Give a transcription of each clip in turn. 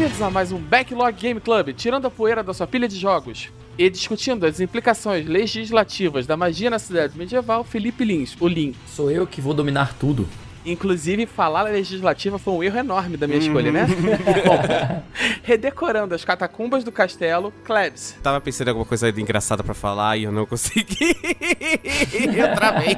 Bem-vindos a mais um Backlog Game Club, tirando a poeira da sua pilha de jogos e discutindo as implicações legislativas da magia na cidade medieval, Felipe Lins, o Lin. Sou eu que vou dominar tudo. Inclusive, falar legislativa foi um erro enorme da minha escolha, né? Bom, redecorando as catacumbas do castelo, Klebs. Tava pensando em alguma coisa engraçada pra falar e eu não consegui. eu travei.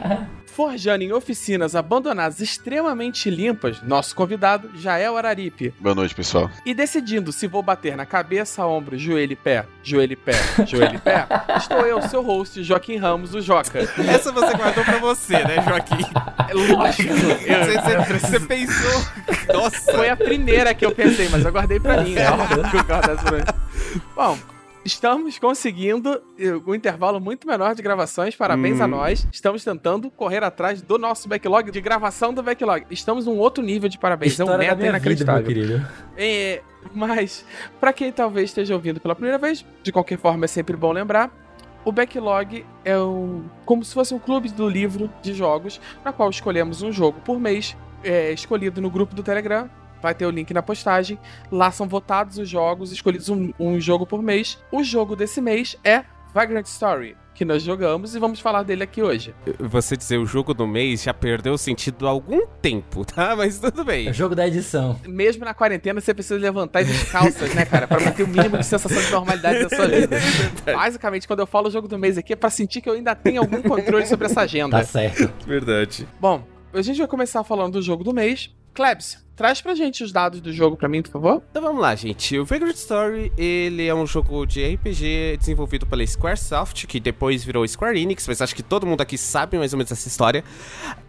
Forjando em oficinas abandonadas extremamente limpas, nosso convidado já é o Araripe. Boa noite, pessoal. E decidindo se vou bater na cabeça, ombro, joelho e pé, joelho e pé, joelho e pé, estou eu, seu host, Joaquim Ramos, o Joca. Essa você guardou pra você, né, Joaquim? É lógico. Eu, Você, você- você pensou. Nossa. Foi a primeira que eu pensei, mas eu guardei pra mim. É óbvio que eu guardo essa pra mim. Bom, estamos conseguindo eh, um intervalo muito menor de gravações. Parabéns a nós. Estamos tentando correr atrás do nosso backlog, de gravação do backlog. Estamos num outro nível de parabéns. é um meta vida, inacreditável. querido. É, mas, pra quem talvez esteja ouvindo pela primeira vez, de qualquer forma é sempre bom lembrar. O Backlog é um, como se fosse um clube do livro de jogos, na qual escolhemos um jogo por mês, é, escolhido no grupo do Telegram. Vai ter o link na postagem. Lá são votados os jogos, escolhidos um, um jogo por mês. O jogo desse mês é Vagrant Story, que nós jogamos e vamos falar dele aqui hoje. Você dizer o jogo do mês já perdeu o sentido há algum tempo, tá? Mas tudo É o bem. jogo da edição. Mesmo na quarentena, você precisa levantar as calças, né, cara? Pra manter o mínimo de sensação de normalidade da sua vida. Basicamente, quando eu falo jogo do mês aqui, é pra sentir que eu ainda tenho algum controle sobre essa agenda. Tá certo. Verdade. Bom, a gente vai começar falando do jogo do mês. Klebs, traz pra gente os dados do jogo pra mim, por favor. Então vamos lá, gente. O Vagrant Story, ele é um jogo de RPG desenvolvido pela Squaresoft, que depois virou Square Enix, mas acho que todo mundo aqui sabe mais ou menos essa história.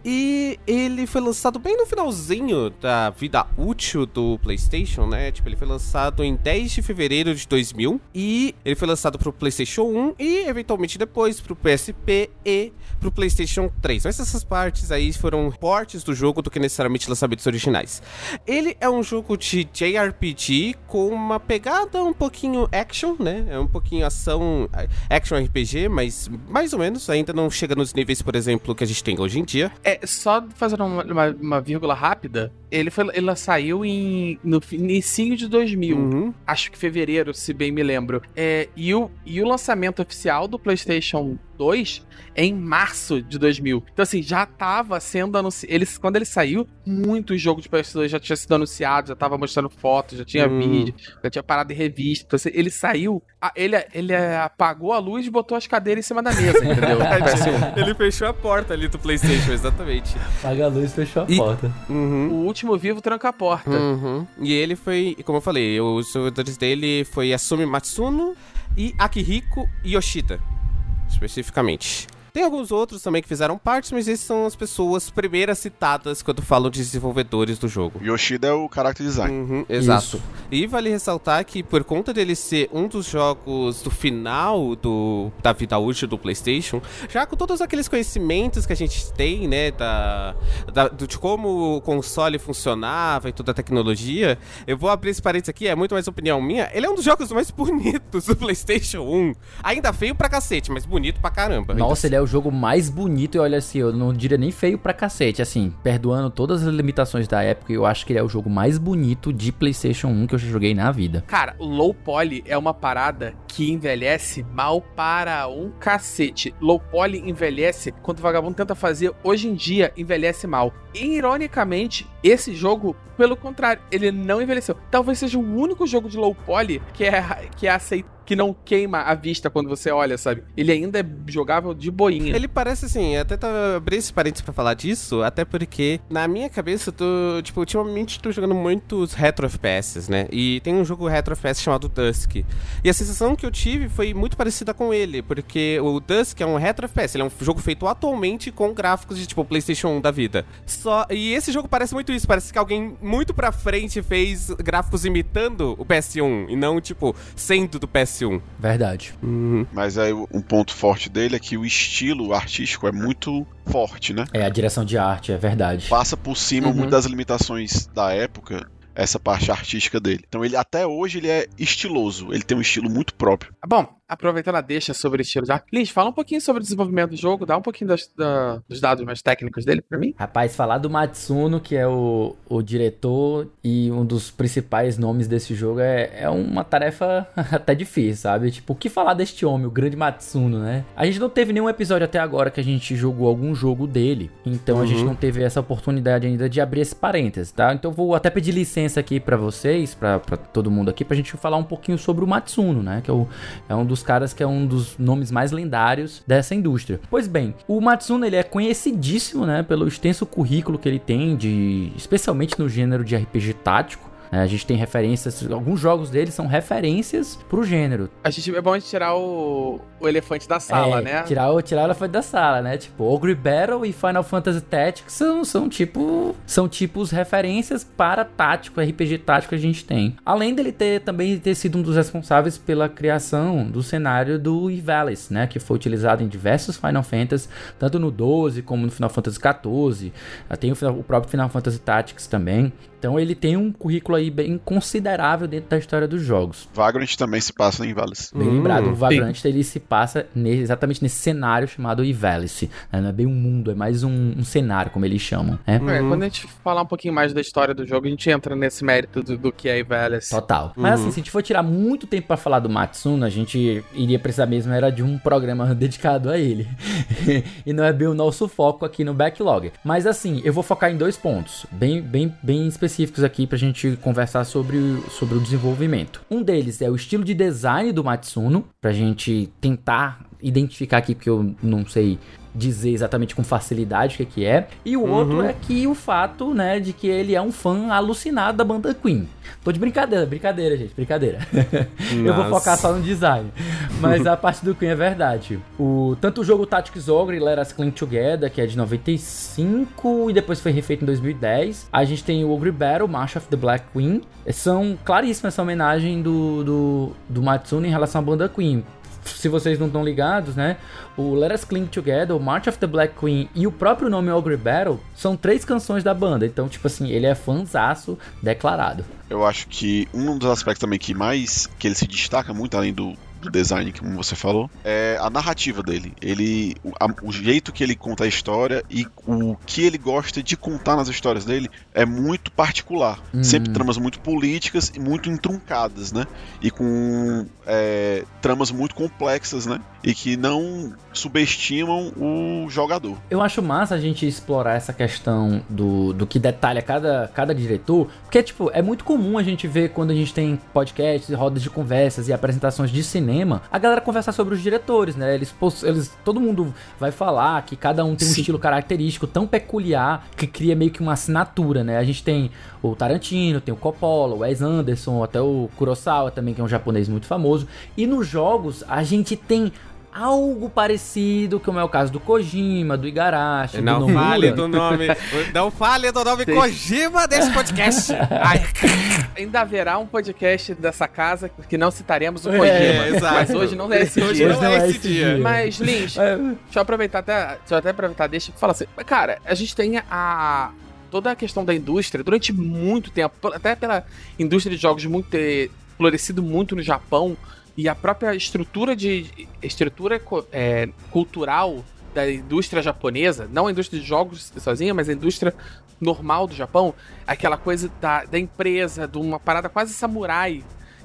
E ele foi lançado bem no finalzinho da vida útil do PlayStation, né? Tipo, ele foi lançado em 10 de fevereiro de 2000 e ele foi lançado pro PlayStation 1 e eventualmente depois pro PSP e pro PlayStation 3. Mas essas partes aí foram portes do jogo do que necessariamente lançamentos originais. Ele é um jogo de JRPG com uma pegada um pouquinho action, né? É um pouquinho ação, action RPG, mas mais ou menos. Ainda não chega nos níveis, por exemplo, que a gente tem hoje em dia. É, só fazendo uma, uma- uma vírgula rápida, ele, foi, ele saiu em, no início de 2000. Uhum. Acho que fevereiro, se bem me lembro. É, e, o, e o lançamento oficial do PlayStation 2 é em março de 2000. Então, assim, já tava sendo anunciado. Ele, quando ele saiu, muitos jogos de PS2 já tinha sido anunciado, já tava mostrando fotos, já tinha Hum. vídeo, já tinha parado em revista. Então, assim, ele saiu, a- ele, ele apagou a luz e botou as cadeiras em cima da mesa, entendeu? PS1. Ele fechou a porta ali do PlayStation, exatamente. Paga a luz e fechou a E- porta. Uhum. O último vivo tranca a porta. Uhum. E ele foi, como eu falei, os jogadores dele foi Asumi Matsuno e Akihiko Yoshida, especificamente. Tem alguns outros também que fizeram parte, mas esses são as pessoas primeiras citadas quando falam de desenvolvedores do jogo. Yoshida é o character design. Uhum, exato. Isso. E vale ressaltar que por conta dele ser um dos jogos do final do, da vida útil do PlayStation, já com todos aqueles conhecimentos que a gente tem, né, da, da- do- de como o console funcionava e toda a tecnologia, eu vou abrir esse parênteses aqui, é muito mais opinião minha. Ele é um dos jogos mais bonitos do PlayStation 1. Ainda feio pra cacete, mas bonito pra caramba. Nossa, ele é o jogo mais bonito e olha assim, eu não diria nem feio pra cacete, assim, perdoando todas as limitações da época, eu acho que ele é o jogo mais bonito de PlayStation 1 que eu já joguei na vida. Cara, low poly é uma parada que envelhece mal para um cacete. Low poly envelhece quando o vagabundo tenta fazer hoje em dia, envelhece mal. E, ironicamente, esse jogo, pelo contrário, ele não envelheceu. Talvez seja o único jogo de low poly que é, que é aceitável. Que não queima a vista quando você olha, sabe? Ele ainda é jogável de boinha. Ele parece assim, até tava abri esse parênteses pra falar disso, até porque na minha cabeça tô, tipo, ultimamente tô jogando muitos retro FPS, né? E tem um jogo retro FPS chamado Dusk. E a sensação que eu tive foi muito parecida com ele, porque o Dusk é um retro FPS, ele é um jogo feito atualmente com gráficos de tipo PlayStation 1 da vida. Só e esse jogo parece muito isso, parece que alguém muito pra frente fez gráficos imitando o PS1 e não tipo sendo do PS1. Verdade. Uhum. Mas aí um ponto forte dele é que o estilo artístico é muito forte, né? É, a direção de arte, é verdade. Passa por cima Uhum. muito das limitações da época, essa parte artística dele. Então ele até hoje ele é estiloso, ele tem um estilo muito próprio. Bom, aproveitando a deixa sobre o estilo de arte. Lins, fala um pouquinho sobre o desenvolvimento do jogo, dá um pouquinho das- da- dos dados mais técnicos dele pra mim. Rapaz, falar do Matsuno, que é o, o diretor e um dos principais nomes desse jogo, é, é uma tarefa até difícil, sabe? Tipo, o que falar deste homem, o grande Matsuno, né? A gente não teve nenhum episódio até agora que a gente jogou algum jogo dele, então a gente não teve essa oportunidade ainda de abrir esse parênteses, tá? Então eu vou até pedir licença aqui pra vocês, pra pra todo mundo aqui, pra gente falar um pouquinho sobre o Matsuno, né? Que é, o- é um dos caras que é um dos nomes mais lendários dessa indústria. Pois bem, o Matsuno ele é conhecidíssimo, né, pelo extenso currículo que ele tem de, especialmente no gênero de RPG tático. Né? A gente tem referências, alguns jogos dele são referências pro gênero. A gente, é bom a gente tirar o, o elefante da sala, É, né? Tirar o tirar ela foi da sala, né? Tipo, Ogre Battle e Final Fantasy Tactics são, são tipo são tipos referências para tático, RPG tático que a gente tem. Além dele ter também ter sido um dos responsáveis pela criação do cenário do Ivalice, né, que foi utilizado em diversos Final Fantasy, tanto no 12 como no Final Fantasy 14. Ah, Tem o, o próprio Final Fantasy Tactics também. Então ele tem um currículo aí bem considerável dentro da história dos jogos. Vagrant também se passa em Valles. Bem Hum, lembrado, o Vagrant ele se passa ne- exatamente nesse cenário chamado Ivalice. né? Não é bem um mundo, é mais um, um cenário, como eles chamam. Né? É, Uhum. quando a gente falar um pouquinho mais da história do jogo, a gente entra nesse mérito do, do que é Ivalice. Total. Mas assim, se a gente for tirar muito tempo pra falar do Matsuno, a gente iria precisar mesmo era de um programa dedicado a ele. e não é bem o nosso foco aqui no backlog. Mas assim, eu vou focar em dois pontos, bem, bem, bem específicos aqui pra gente conversar sobre, sobre o desenvolvimento. Um deles é o estilo de design do Matsuno, pra gente tentar identificar aqui, porque eu não sei dizer exatamente com facilidade o que, que é. E o outro é que o fato, né, de que ele é um fã alucinado da banda Queen. Tô de brincadeira, brincadeira, gente, brincadeira. Eu vou focar só no design. Mas a parte do Queen é verdade. O, tanto o jogo Tactics Ogre e Let Us Cling Together, que é de 95 e depois foi refeito em 2010. A gente tem o Ogre Battle, March of the Black Queen. São claríssimas essa homenagem do, do, do Matsuno em relação à banda Queen se vocês não estão ligados, né? O Let Us Cling Together, o March of the Black Queen e o próprio nome Ogre Battle são três canções da banda. Então, tipo assim, ele é fanzaço declarado. Eu acho que um dos aspectos também que mais que ele se destaca muito além do, do design, como você falou, é a narrativa dele. Ele, o, a- o jeito que ele conta a história e o que ele gosta de contar nas histórias dele é muito particular. Sempre tramas muito políticas e muito entruncadas, né? E com é, tramas muito complexas, né? E que não subestimam o jogador. Eu acho massa a gente explorar essa questão do, do que detalha cada, cada diretor, porque, tipo, é muito comum a gente ver quando a gente tem podcasts, e rodas de conversas e apresentações de cinema, a galera conversar sobre os diretores, né? Eles, eles todo mundo vai falar que cada um tem um Sim. estilo característico tão peculiar que cria meio que uma assinatura, né? A gente tem o Tarantino, tem o Coppola, o Wes Anderson, até o Kurosawa também, que é um japonês muito famoso. E nos jogos a gente tem algo parecido, como é o caso do Kojima, do Igarashi, do Não Nomura. fale do nome. Não fale do nome Kojima desse podcast. Ai, Ainda haverá um podcast dessa casa que não citaremos o É, Kojima. exato. mas hoje não é esse Hoje dia. não é esse dia. Mas, Lins, É, deixa eu aproveitar até. Deixa eu até aproveitar, deixa eu falar assim. Cara, a gente tem a. Toda a questão da indústria, durante muito tempo, até pela indústria de jogos muito ter florescido muito no Japão, e a própria estrutura de. estrutura é, cultural da indústria japonesa, não a indústria de jogos sozinha, mas a indústria normal do Japão, aquela coisa da, da empresa, de uma parada quase samurai,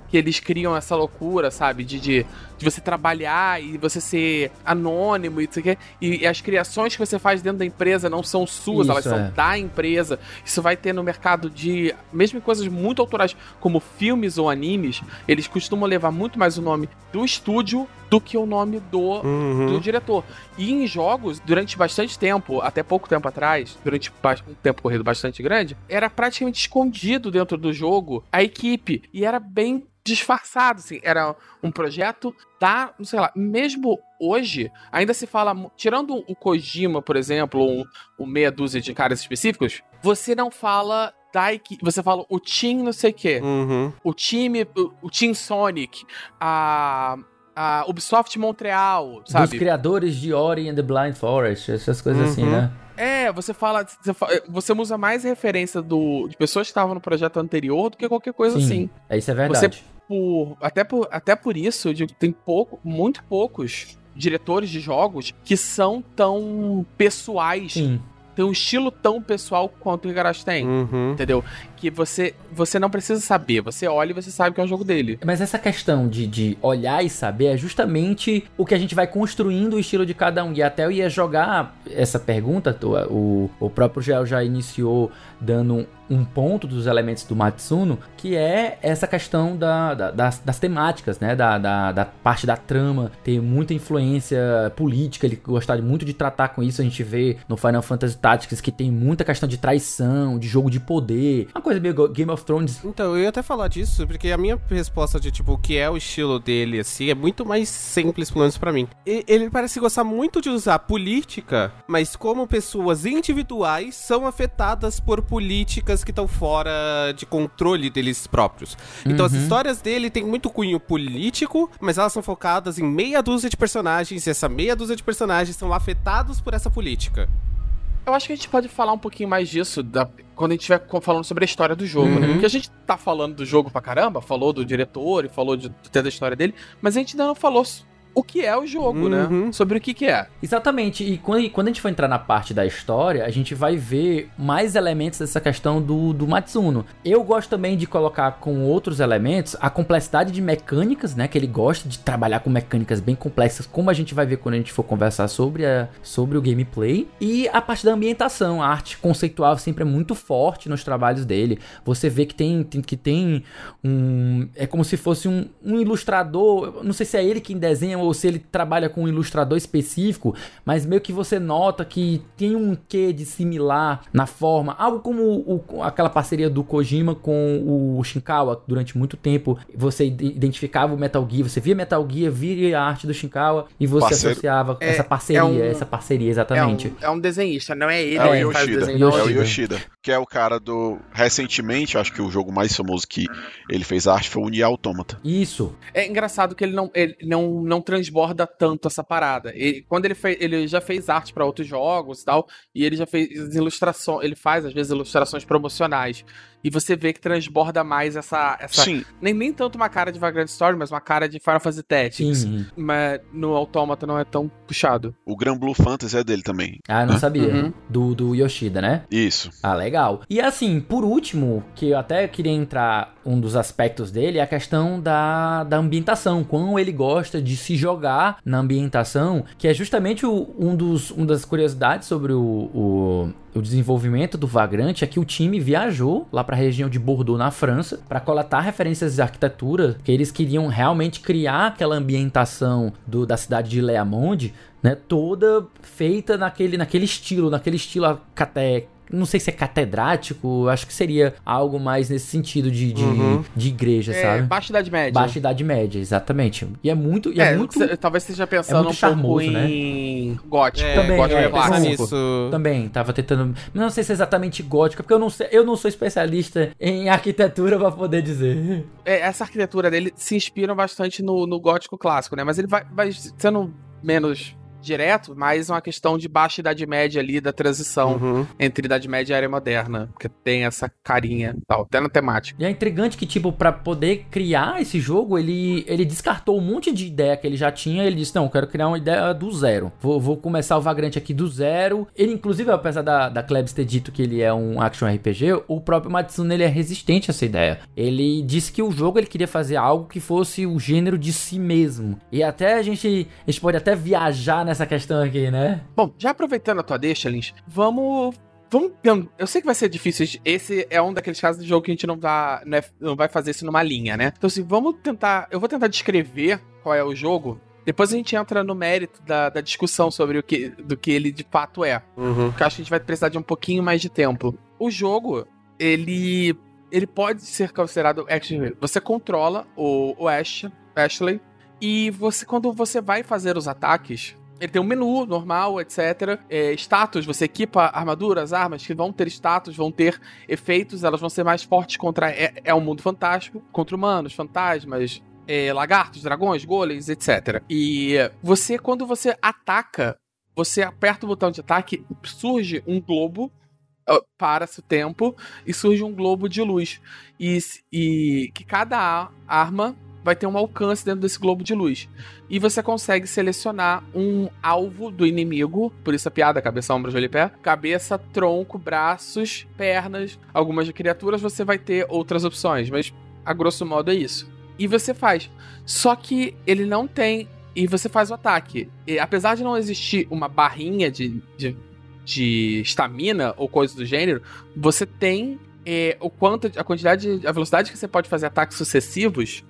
que eles criam essa loucura, sabe? De, de, de você trabalhar e você ser anônimo e isso aqui. E, e as criações que você faz dentro da empresa não são suas, Isso, elas são é. da empresa. Isso vai ter no mercado de. Mesmo em coisas muito autorais, como filmes ou animes, eles costumam levar muito mais o nome do estúdio do que o nome do do Uhum. diretor. E em jogos, durante bastante tempo, até pouco tempo atrás, durante um tempo corrido bastante grande, era praticamente escondido dentro do jogo a equipe. E era bem disfarçado, assim. Era um projeto da, não sei lá, mesmo hoje, ainda se fala, tirando o Kojima, por exemplo, ou o meia dúzia de caras específicos, você não fala da equipe, você fala o team não sei o quê Uhum. o time, o, o Team Sonic, a, a Ubisoft Montreal, sabe? criadores de Ori and the Blind Forest, essas coisas assim, Uhum. né? É, você fala, você, fa- você usa mais referência do, de pessoas que estavam no projeto anterior do que qualquer coisa Sim, assim. é, isso é verdade. Por, até, por, até por isso, eu digo, tem pouco, muito poucos diretores de jogos que são tão pessoais, Sim. tem um estilo tão pessoal quanto o Igarashi tem. Uhum. Entendeu? Que você, você não precisa saber. Você olha e você sabe que é um jogo dele. Mas essa questão de, de olhar e saber é justamente o que a gente vai construindo o estilo de cada um. E até eu ia jogar essa pergunta, o, o próprio Gel já iniciou dando um ponto dos elementos do Matsuno, que é essa questão da, da- das, das temáticas, né? Da, da, da parte da trama, ter muita influência política, ele gostava muito de tratar com isso. A gente vê no Final Fantasy Tactics que tem muita questão de traição, de jogo de poder, uma coisa meio Game of Thrones. Então, eu ia até falar disso, porque a minha resposta de, tipo, o que é o estilo dele, assim, é muito mais simples, pelo menos pra mim. E- ele parece gostar muito de usar política, mas como pessoas individuais são afetadas por políticas que estão fora de controle deles próprios. Então, as Uhum. histórias dele têm muito cunho político, mas elas são focadas em meia dúzia de personagens, e essa meia dúzia de personagens são afetados por essa política. Eu acho que a gente pode falar um pouquinho mais disso da- quando a gente estiver falando sobre a história do jogo, né? Uhum. Porque a gente tá falando do jogo pra caramba, falou do diretor e falou de, de- da história dele, mas a gente ainda não falou o que é o jogo, né? Uhum. Sobre o que que é. Exatamente, e quando, e quando a gente for entrar na parte da história, a gente vai ver mais elementos dessa questão do, do Matsuno. Eu gosto também de colocar com outros elementos a complexidade de mecânicas, né? Que ele gosta de trabalhar com mecânicas bem complexas, como a gente vai ver quando a gente for conversar sobre, a, sobre o gameplay. E a parte da ambientação, a arte conceitual sempre é muito forte nos trabalhos dele. Você vê que tem, tem- que tem um. É como se fosse um, um ilustrador. Não sei se é ele quem desenha ou se ele trabalha com um ilustrador específico, mas meio que você nota que tem um quê de similar na forma. Algo como o- aquela parceria do Kojima com o Shinkawa durante muito tempo. Você ide- identificava o Metal Gear, você via Metal Gear, via a arte do Shinkawa e você Parceiro. associava É- essa parceria, é um- essa parceria, É exatamente. um, é um desenhista, não é ele É o que faz o Yoshida. desenho. É não. o Yoshida. Yoshida. Que é o cara do. Recentemente, acho que o jogo mais famoso que ele fez arte foi o Nier Automata. Isso. É engraçado que ele não, ele não, não transborda tanto essa parada. Ele- quando ele fez, ele já fez arte pra outros jogos e tal, e ele já fez ilustrações, ele faz às vezes ilustrações promocionais. E você vê que transborda mais essa, essa Sim, nem, nem tanto uma cara de Vagrant Story, mas uma cara de Final Fantasy Tactics. Sim. Mas no Automata não é tão puxado. o Gran Blue Fantasy é dele também. Ah, não sabia. Uhum. Do, do Yoshida, né? Isso. Ah, legal. E assim, por último, que eu até queria entrar um dos aspectos dele, é a questão da, da ambientação. Quão ele gosta de se jogar na ambientação, que é justamente o- um dos, uma das curiosidades sobre o, o, o desenvolvimento do Vagrante, é que o time viajou lá para a região de Bordeaux, na França, para coletar referências de arquitetura, que eles queriam realmente criar aquela ambientação do, da cidade de Leamonde, né, toda feita naquele, naquele estilo, naquele estilo até não sei se é catedrático, acho que seria algo mais nesse sentido de, de, Uhum. de igreja, É, sabe? Baixa Idade Média. Baixa Idade Média, exatamente. E é muito. E é, É, muito. cê- talvez esteja pensando muito um pouco charmoso, né? em gótico. É, Também, gótico é, clássico. nisso. Também, tava tentando. Não sei se é exatamente gótica, porque eu não sei, eu não sou especialista em arquitetura pra poder dizer. É, essa arquitetura dele se inspira bastante no, no gótico clássico, né? Mas ele vai, vai sendo menos direto, mais uma questão de baixa idade média ali, da transição Uhum. entre idade média e era moderna, porque tem essa carinha e tal, até na temática. E é intrigante que, tipo, pra poder criar esse jogo, ele, ele descartou um monte de ideia que ele já tinha. Ele disse: Não, eu quero criar uma ideia do zero. Vou, vou começar o Vagrante aqui do zero. Ele, inclusive, apesar da, da Klebs ter dito que ele é um action RPG, o próprio Matsuno ele é resistente a essa ideia. Ele disse que o jogo ele queria fazer algo que fosse o gênero de si mesmo. E até a gente, a gente pode até viajar nessa questão aqui, né? Bom, já aproveitando a tua deixa, Lins, vamos. Vamos. Eu sei que vai ser difícil. Esse é um daqueles casos de jogo que a gente não, dá, não, é- não vai fazer isso numa linha, né? Então, assim, vamos tentar. Eu vou tentar descrever qual é o jogo. Depois a gente entra no mérito da, da discussão sobre o que, do que ele de fato é. Uhum. Porque eu acho que a gente vai precisar de um pouquinho mais de tempo. O jogo, ele. Ele pode ser considerado action. Você controla o, o Ash, Ashley. E você, quando você vai fazer os ataques, ele tem um menu normal, etc. É, status, você equipa armaduras, armas que vão ter status, vão ter efeitos, elas vão ser mais fortes contra. É, é um mundo fantástico, contra humanos, fantasmas, é, lagartos, dragões, golems, etc. E você, quando você ataca você aperta o botão de ataque, surge um globo, para-se o tempo, e surge um globo de luz. E, e que cada arma vai ter um alcance dentro desse globo de luz. E você consegue selecionar um alvo do inimigo, por isso a piada, cabeça, ombro, joelho e pé. Cabeça, tronco, braços, pernas. Algumas de criaturas você vai ter outras opções, mas a grosso modo é isso. E você faz. Só que ele não tem. E você faz o ataque. E, apesar de não existir uma barrinha de, de estamina ou coisa do gênero, você tem é, o quanto a quantidade a velocidade que você pode fazer ataques sucessivos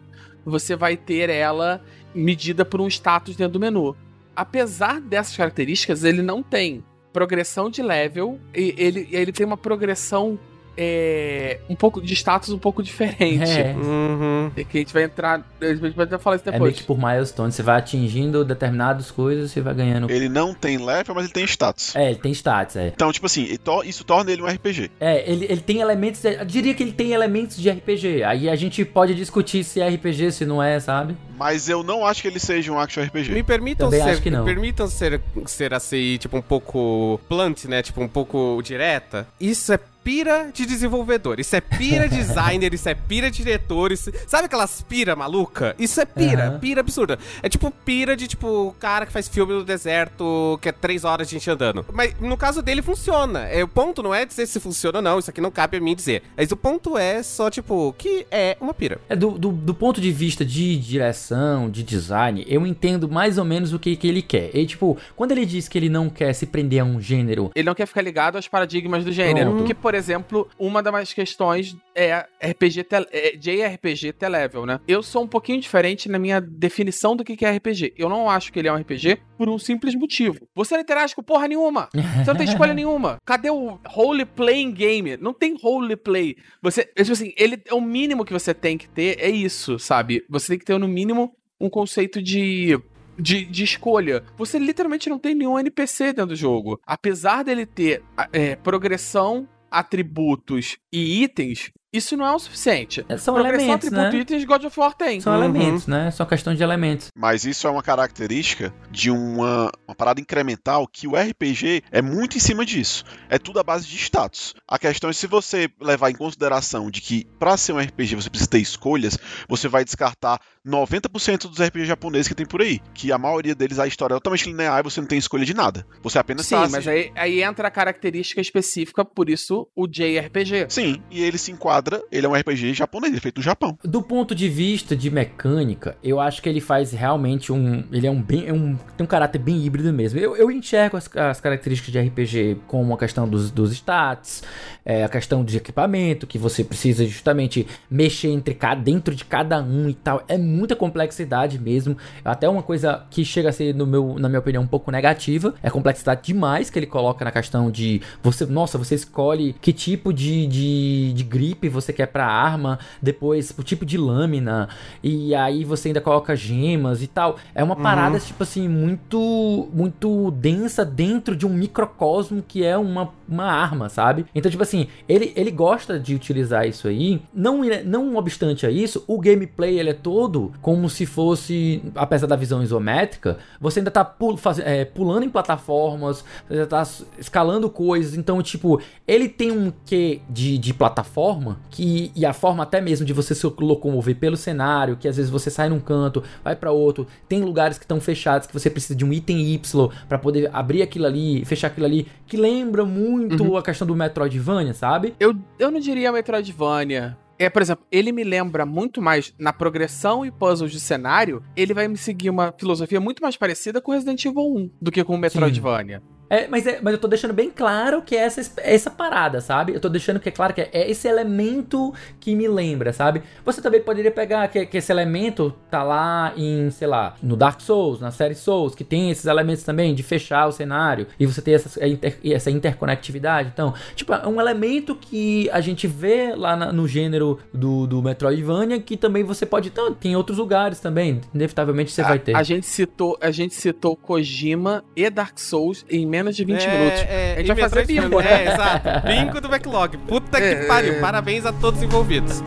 você vai ter ela medida por um status dentro do menu. Apesar dessas características, ele não tem progressão de level, e ele, ele tem uma progressão é, um pouco de status um pouco diferente. É. Uhum. Que a gente vai entrar. A gente vai até falar isso É depois. meio que por milestone. Você vai atingindo determinadas coisas, você vai ganhando. Ele não tem level, mas ele tem status. É, ele tem status, é. Então, tipo assim, isso torna ele um RPG. É, ele, ele tem elementos. de- eu diria que ele tem elementos de RPG. Aí a gente pode discutir se é RPG, se não é, sabe? Mas eu não acho que ele seja um action RPG. Me permitam Também ser, acho que não. me permitam ser, ser assim, tipo, um pouco blunt, né? Tipo, um pouco direta. Isso é pira de desenvolvedor, isso é pira designer, isso é pira diretor, isso... sabe aquelas pira maluca? Isso é pira, Aham. pira absurda. É tipo pira de, tipo, cara que faz filme no deserto, que é três horas de gente andando. Mas no caso dele funciona. É, o ponto não é dizer se funciona ou não, isso aqui não cabe a mim dizer. Mas o ponto é só, tipo, que é uma pira. É do, do, do ponto de vista de direção, de design, eu entendo mais ou menos o que, que ele quer. E, tipo, quando ele diz que ele não quer se prender a um gênero. Ele não quer ficar ligado aos paradigmas do gênero. Pronto. Porque, por exemplo, uma das questões é RPG te- é JRPG T-Level, né? Eu sou um pouquinho diferente na minha definição do que é RPG. Eu não acho que ele é um RPG por um simples motivo. Você não interage com porra nenhuma. Você não tem escolha nenhuma. Cadê o role playing game? Não tem role play. Você, é tipo assim, ele é o mínimo que você tem que ter é isso, sabe? Você tem que ter no mínimo um conceito de de, de escolha. Você literalmente não tem nenhum NPC dentro do jogo. Apesar dele ter é, progressão, atributos e itens, isso não é o suficiente. É, São progressão, elementos, atributo né? e itens God of War tem. São Uhum. elementos, né? São questão de elementos. Mas isso é uma característica de uma, uma parada incremental que o RPG é muito em cima disso. É tudo à base de status. A questão é se você levar em consideração de que para ser um RPG você precisa ter escolhas, você vai descartar 90% dos RPG japoneses que tem por aí. Que a maioria deles a história é totalmente linear e você não tem escolha de nada. Você apenas Sim, tá mas se- aí, aí entra a característica específica, por isso o JRPG. Sim, e ele se enquadra, ele é um RPG japonês, ele é feito no Japão. Do ponto de vista de mecânica, eu acho que ele faz realmente um. Ele é um bem. é um, tem um caráter bem híbrido mesmo. Eu, eu enxergo as, as características de RPG como a questão dos, dos stats, é, a questão de equipamento, que você precisa justamente mexer entre cada, dentro de cada um e tal. É muita complexidade mesmo. Até uma coisa que chega a ser, no meu, na minha opinião, um pouco negativa. É a complexidade demais que ele coloca na questão de você. Nossa, você escolhe que tipo de, de, de grip você quer pra arma, depois o tipo de lâmina, e aí você ainda coloca gemas e tal. É uma parada, tipo assim, muito muito densa dentro de um microcosmo que é uma, uma arma, sabe? Então, tipo assim, ele, ele gosta de utilizar isso aí. Não, não obstante a isso, o gameplay ele é todo como se fosse, apesar da visão isométrica, você ainda tá pul faz, é, pulando em plataformas, você ainda tá escalando coisas. Então, tipo, ele tem um quê de, de plataforma que e a forma até mesmo de você se locomover pelo cenário, que às vezes você sai num canto, vai para outro, tem lugares que estão fechados que você precisa de um item Y para poder abrir aquilo ali, fechar aquilo ali, que lembra muito a questão do Metroidvania, sabe? Eu, eu não diria Metroidvania. É, por exemplo, ele me lembra muito mais na progressão e puzzles de cenário. Ele vai me seguir uma filosofia muito mais parecida com Resident Evil 1 do que com Metroidvania. É, mas, é, mas eu tô deixando bem claro que é essa, essa parada, sabe? Eu tô deixando que é claro que é, é esse elemento que me lembra, sabe? Você também poderia pegar que, que esse elemento tá lá em, sei lá, no Dark Souls, na série Souls, que tem esses elementos também de fechar o cenário e você ter essa, inter, essa interconectividade. Então, tipo, é um elemento que a gente vê lá na, no gênero do, do Metroidvania que também você pode. Então, tem outros lugares também. Inevitavelmente você a, vai ter. A gente citou, a gente citou Kojima e Dark Souls em menos de 20 é, minutos. É, a gente vai fazer bingo. É, exato. Bingo do backlog. Puta É, que pariu. é. Parabéns a todos os envolvidos.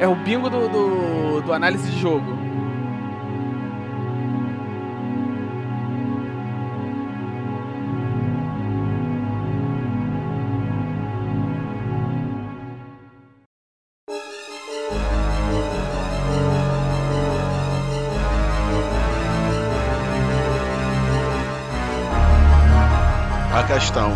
É, é o bingo do, do, do análise de jogo. Questão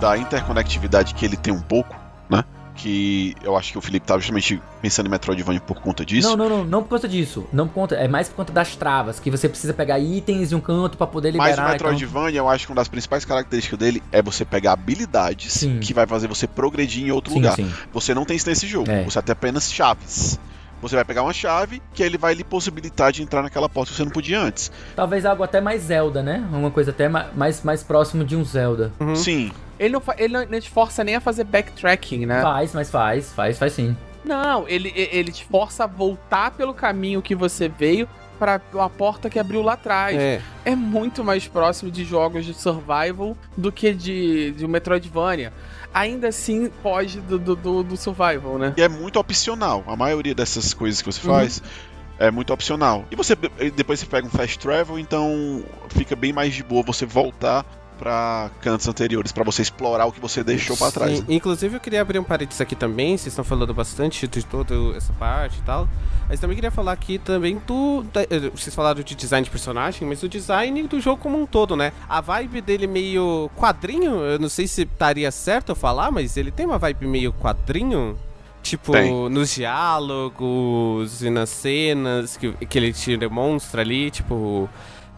da interconectividade que ele tem um pouco, né? Que eu acho que o Felipe estava justamente pensando em Metroidvania por conta disso. Não, não, não, não por conta disso. Não por conta, é mais por conta das travas, que você precisa pegar itens de um canto para poder liberar. Mas o Metroidvania, então... eu acho que uma das principais características dele é você pegar habilidades sim. que vai fazer você progredir em outro sim, lugar. Sim. Você não tem isso nesse jogo, é. você tem apenas chaves. Você vai pegar uma chave que ele vai lhe possibilitar de entrar naquela porta que você não podia antes. Talvez algo até mais Zelda, né? Uma coisa até mais, mais próximo de um Zelda. Uhum. Sim. Ele não, ele não te força nem a fazer backtracking, né? Faz, mas faz, faz, faz sim. Não, ele, ele te força a voltar pelo caminho que você veio para a porta que abriu lá atrás. É. é muito mais próximo de jogos de survival do que de, de um Metroidvania ainda assim pode do, do, do, survival, né? E é muito opcional. A maioria dessas coisas que você faz. Uhum. É muito opcional. E você depois você pega um fast travel, então fica bem mais de boa você voltar para cantos anteriores, para você explorar o que você deixou para trás. Né? Inclusive, eu queria abrir um parênteses aqui também, vocês estão falando bastante de toda essa parte e tal. Mas também queria falar aqui também do. Da, eh, vocês falaram de design de personagem, mas o design do jogo como um todo, né? A vibe dele meio quadrinho, eu não sei se estaria certo eu falar, mas ele tem uma vibe meio quadrinho. Tipo, Tem. nos diálogos e nas cenas que, que ele te demonstra ali, tipo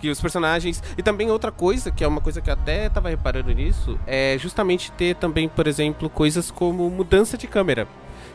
que os personagens. E também outra coisa, que é uma coisa que eu até tava reparando nisso, é justamente ter também, por exemplo, coisas como mudança de câmera.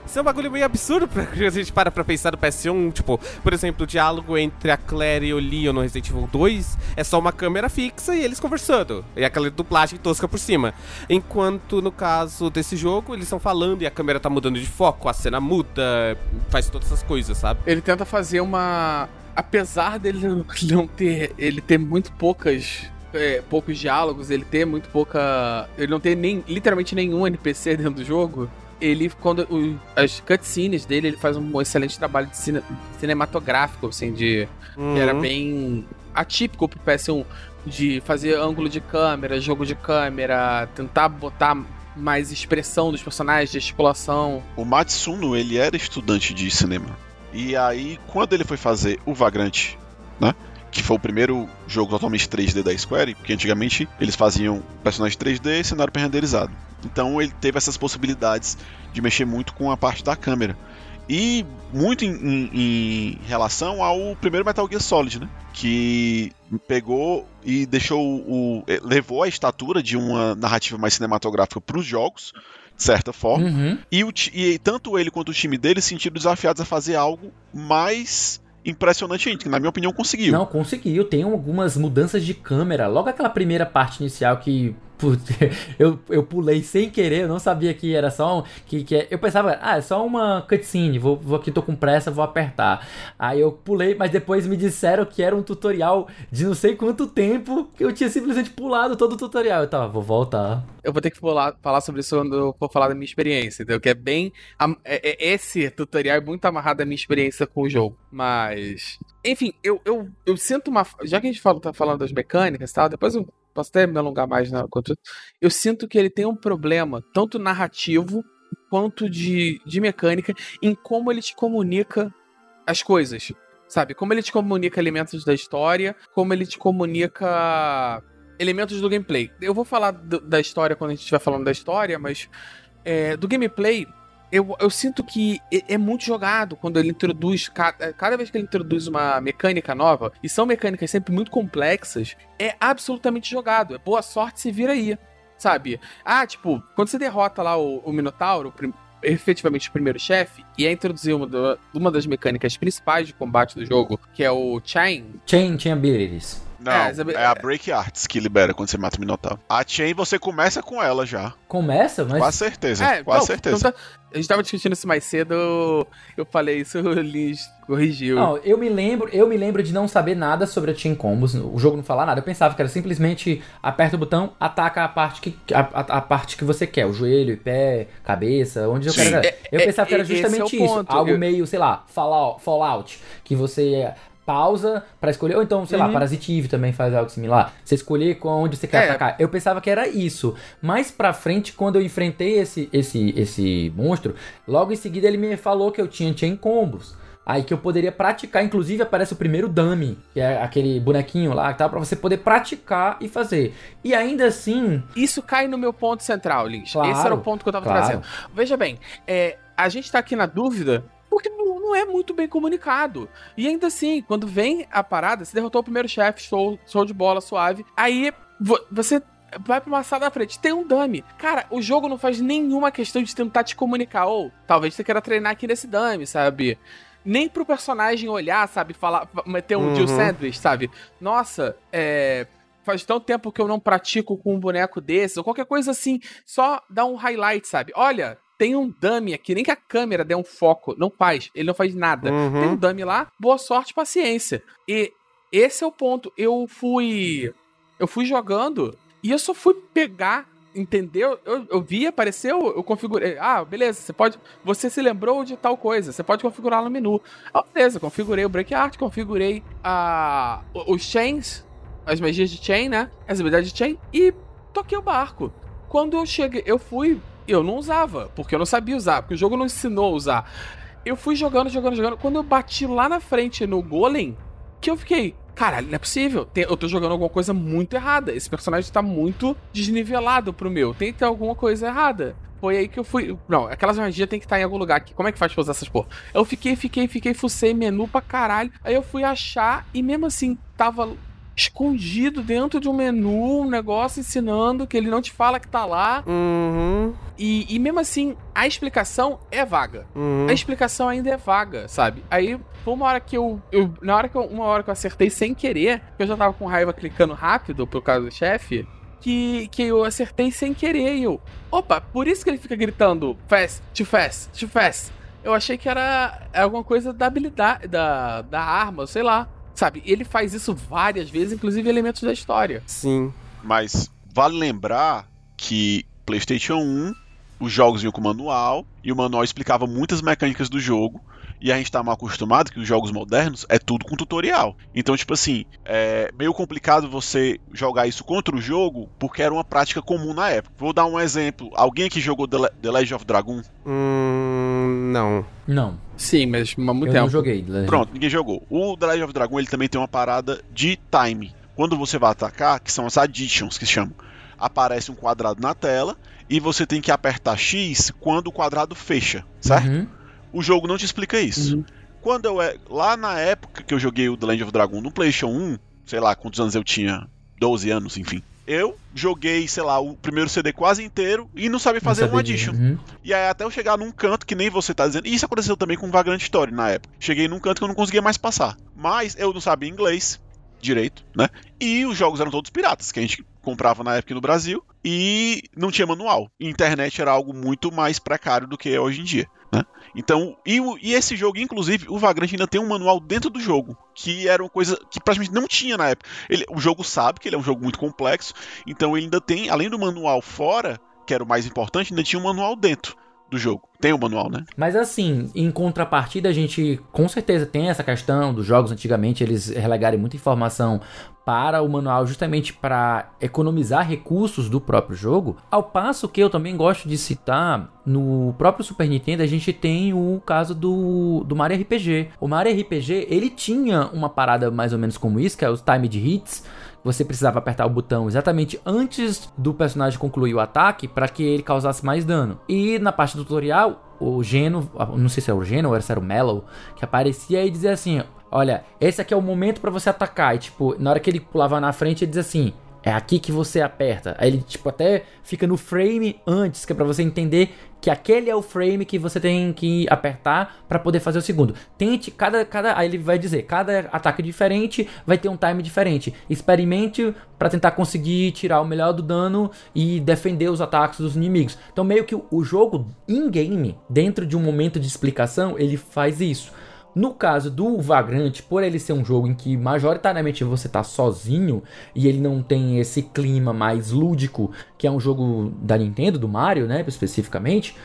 Isso é um bagulho meio absurdo pra a gente para pra pensar no PS1. Tipo, por exemplo, o diálogo entre a Claire e o Leon no Resident Evil 2 é só uma câmera fixa e eles conversando. E aquela dublagem tosca por cima. Enquanto no caso desse jogo, eles estão falando e a câmera tá mudando de foco, a cena muda, faz todas essas coisas, sabe? Ele tenta fazer uma apesar dele não ter. Ele ter muito poucas. É, poucos diálogos, ele ter muito pouca. Ele não ter nem, literalmente nenhum NPC dentro do jogo. Ele, quando. O, as cutscenes dele, ele faz um excelente trabalho de cine, cinematográfico, assim, de. Uhum. Que era bem atípico pro PS1. De fazer ângulo de câmera, jogo de câmera, tentar botar mais expressão dos personagens, gesticulação. O Matsuno, ele era estudante de cinema. E aí, quando ele foi fazer o Vagrante, né? Que foi o primeiro jogo totalmente 3D da Square, porque antigamente eles faziam personagem 3D e cenário pré-renderizado. Então ele teve essas possibilidades de mexer muito com a parte da câmera. E muito em, em, em, relação ao primeiro Metal Gear Solid, né? Que pegou e deixou o. levou a estatura de uma narrativa mais cinematográfica para os jogos de certa forma. Uhum. E, o, e tanto ele quanto o time dele se sentiram desafiados a fazer algo mais impressionante ainda, que na minha opinião conseguiu. Não, conseguiu. Tem algumas mudanças de câmera. Logo aquela primeira parte inicial que Eu, eu pulei sem querer, eu não sabia que era só um, que, que é, eu pensava, ah, é só uma cutscene, vou, vou aqui, tô com pressa, vou apertar. Aí eu pulei, mas depois me disseram que era um tutorial de não sei quanto tempo, que eu tinha simplesmente pulado todo o tutorial. Eu tava, vou voltar. Eu vou ter que falar, falar sobre isso quando eu for falar da minha experiência, entendeu? Que é bem. É, é, esse tutorial é muito amarrado à minha experiência com o jogo. Mas. Enfim, eu, eu, eu sinto uma. Já que a gente fala, tá falando das mecânicas e tal, depois eu posso até me alongar mais na quanto eu sinto que ele tem um problema tanto narrativo quanto de, de mecânica em como ele te comunica as coisas, sabe? Como ele te comunica elementos da história, como ele te comunica elementos do gameplay. Eu vou falar do, da história quando a gente estiver falando da história, mas é, do gameplay eu, eu sinto que é, é muito jogado quando ele introduz. Cada, cada vez que ele introduz uma mecânica nova, e são mecânicas sempre muito complexas, é absolutamente jogado. É boa sorte se vira aí. Sabe? Ah, tipo, quando você derrota lá o, o Minotauro, efetivamente o primeiro chefe, e é introduzir uma, uma das mecânicas principais de combate do jogo, que é o Chain. Chain, Chain Abilities. Não, é, é, a Break Arts que libera quando você mata o Minotauro. A Chain você começa com ela já. Começa? Mas... Com a certeza, é, com a certeza. Então tá... A gente tava discutindo isso mais cedo, eu falei isso, o Lins corrigiu. Não, eu me lembro, eu me lembro de não saber nada sobre a Chain Combos, o jogo não falar nada. Eu pensava que era simplesmente aperta o botão, ataca a parte que a, a, a parte que você quer, o joelho, pé, cabeça, onde eu Sim. quero. Eu é, pensava que era é, justamente é isso, ponto. algo eu... meio, sei lá, Fallout, Fallout, que você pausa para escolher, ou então, sei uhum. lá, Parasitive também faz algo similar. Você escolher onde você quer é. atacar. Eu pensava que era isso. Mais pra frente, quando eu enfrentei esse, esse, esse monstro, logo em seguida ele me falou que eu tinha chain combos. Aí que eu poderia praticar, inclusive aparece o primeiro dummy, que é aquele bonequinho lá, tá? Pra você poder praticar e fazer. E ainda assim. Isso cai no meu ponto central, Lins. Claro, Esse era o ponto que eu tava claro. trazendo. Veja bem, é, a gente tá aqui na dúvida porque não, não é muito bem comunicado. E ainda assim, quando vem a parada, você derrotou o primeiro chefe, show, show de bola, suave. Aí vo- você vai pra uma sala da frente, tem um dummy. Cara, o jogo não faz nenhuma questão de tentar te comunicar. Ou talvez você queira treinar aqui nesse dummy, sabe? Nem pro personagem olhar, sabe? Falar, meter um Uhum. Jill Sandwich, sabe? Nossa, é. Faz tanto tempo que eu não pratico com um boneco desse, ou qualquer coisa assim. Só dá um highlight, sabe? Olha, tem um dummy aqui, nem que a câmera dê um foco. Não faz, ele não faz nada. Uhum. Tem um dummy lá, boa sorte, paciência. E esse é o ponto. Eu fui. Eu fui jogando e eu só fui pegar. Entendeu? Eu, eu vi, apareceu, eu configurei. Ah, beleza, você pode. Você se lembrou de tal coisa, você pode configurar no menu. Ah, beleza, configurei o Break Art, configurei a, o- os chains, as magias de chain, né? As habilidades de chain e toquei o barco. Quando eu cheguei, eu fui. Eu não usava, porque eu não sabia usar, porque o jogo não ensinou a usar. Eu fui jogando, jogando, jogando. Quando eu bati lá na frente no Golem, que eu fiquei, caralho, não é possível. Eu tô jogando alguma coisa muito errada. Esse personagem tá muito desnivelado pro meu. Tem que ter alguma coisa errada. Foi aí que eu fui. Não, aquelas magias tem que estar em algum lugar aqui. Como é que faz pra usar essas porra? Eu fiquei, fiquei, fiquei, fucei menu pra caralho. Aí eu fui achar e mesmo assim tava escondido dentro de um menu, um negócio ensinando que ele não te fala que tá lá. Uhum. E, e mesmo assim, a explicação é vaga. Uhum. A explicação ainda é vaga, sabe? Aí foi uma hora que eu. eu- na hora que eu, uma hora que eu acertei sem querer, que eu já tava com raiva clicando rápido por causa do chefe, que, que eu acertei sem querer e eu. Opa, por isso que ele fica gritando fast, too fast, too fast. Eu achei que era alguma coisa da habilidade, da, da arma, sei lá. Sabe? Ele faz isso várias vezes, inclusive elementos da história. Sim. Mas vale lembrar que PlayStation 1, os jogos vinham com manual, e o manual explicava muitas mecânicas do jogo. E a gente tá mal acostumado que os jogos modernos é tudo com tutorial. Então, tipo assim, é meio complicado você jogar isso contra o jogo, porque era uma prática comum na época. Vou dar um exemplo. Alguém aqui jogou The Le- The Legend of Dragon? Hum, não. Não, Sim, mas há muito eu tempo. não joguei. Legend. Pronto, ninguém jogou. O The Legend of Dragon ele também tem uma parada de time. Quando você vai atacar, que são as additions que se chamam, aparece um quadrado na tela e você tem que apertar X quando o quadrado fecha, certo? Uhum. O jogo não te explica isso. Uhum. Quando eu é lá na época que eu joguei o The Legend of Dragon no PlayStation 1, sei lá quantos anos eu tinha, 12 anos, enfim. Eu joguei, sei lá, o primeiro CD quase inteiro e não sabia fazer Não um sabia addition. disso. Uhum. E aí até eu chegar num canto que nem você tá dizendo. E isso aconteceu também com Vagrant Story na época. Cheguei num canto que eu não conseguia mais passar. Mas eu não sabia inglês direito, né? E os jogos eram todos piratas, que a gente comprava na época no Brasil. E não tinha manual. Internet era algo muito mais precário do que é hoje em dia, né? Então, e, e esse jogo, inclusive, o Vagrant ainda tem um manual dentro do jogo, que era uma coisa que praticamente não tinha na época. Ele, o jogo sabe que ele é um jogo muito complexo, então ele ainda tem, além do manual fora, que era o mais importante, ainda tinha um manual dentro do jogo. Tem o manual, né? Mas assim, em contrapartida, a gente com certeza tem essa questão dos jogos antigamente eles relegarem muita informação para o manual justamente para economizar recursos do próprio jogo. Ao passo que eu também gosto de citar no próprio Super Nintendo a gente tem o caso do, do Mario RPG. O Mario RPG ele tinha uma parada mais ou menos como isso, que é os time de hits. Você precisava apertar o botão exatamente antes do personagem concluir o ataque para que ele causasse mais dano. E na parte do tutorial, o Geno, não sei se era o Geno ou se era o Mellow, que aparecia e dizia assim: Olha, esse aqui é o momento para você atacar. E tipo, na hora que ele pulava na frente, ele dizia assim: É aqui que você aperta. Aí ele, tipo, até fica no frame antes, que é pra você entender que aquele é o frame que você tem que apertar para poder fazer o segundo. Tente cada cada aí ele vai dizer, cada ataque diferente vai ter um time diferente. Experimente para tentar conseguir tirar o melhor do dano e defender os ataques dos inimigos. Então meio que o jogo in game, dentro de um momento de explicação, ele faz isso. No caso do Vagrant, por ele ser um jogo em que majoritariamente você tá sozinho e ele não tem esse clima mais lúdico, que é um jogo da Nintendo, do Mario, né, especificamente,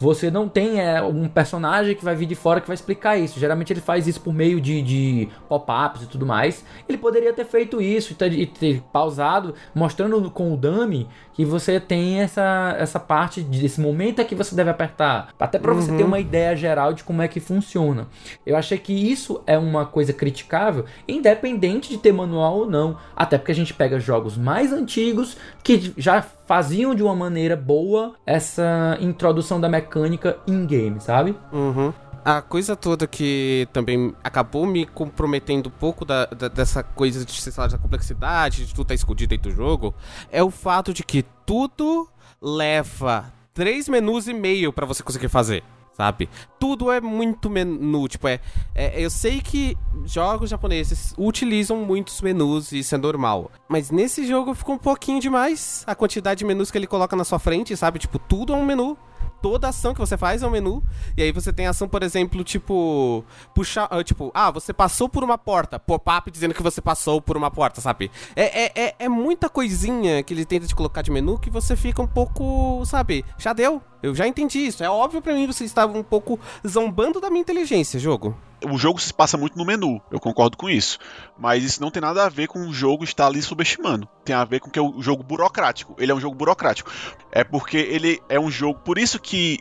você não tem é, um personagem que vai vir de fora que vai explicar isso. Geralmente ele faz isso por meio de, de pop-ups e tudo mais. Ele poderia ter feito isso e ter, pausado, mostrando com o dummy que você tem essa, essa parte desse momento é que você deve apertar. Até para você ter Uhum. uma ideia geral de como é que funciona. Eu achei que isso é uma coisa criticável, independente de ter manual ou não. Até porque a gente pega jogos mais antigos que já faziam de uma maneira boa essa introdução da mecânica in-game, sabe? Uhum. A coisa toda que também acabou me comprometendo um pouco da, da- dessa coisa de, sei lá, da complexidade, de tudo estar escondido dentro do jogo, é o fato de que tudo leva três menus e meio pra você conseguir fazer. Sabe? Tudo é muito menu. Tipo, é, é- Eu sei que jogos japoneses utilizam muitos menus e isso é normal. Mas nesse jogo ficou um pouquinho demais a quantidade de menus que ele coloca na sua frente, sabe? Tipo, tudo é um menu toda ação que você faz é um menu. E aí você tem ação, por exemplo, tipo. Puxar. ah, Tipo, ah, você passou por uma porta. Pop-up dizendo que você passou por uma porta, sabe? É, é, é, é muita coisinha que ele tenta te colocar de menu que você fica um pouco, sabe? Já deu. Eu já entendi isso. É óbvio pra mim você estava um pouco zombando da minha inteligência, jogo. O jogo se passa muito no menu, eu concordo com isso. Mas isso não tem nada a ver com o jogo estar ali subestimando. Tem a ver com que é o jogo burocrático. Ele é um jogo burocrático. É porque ele é um jogo. Por isso que,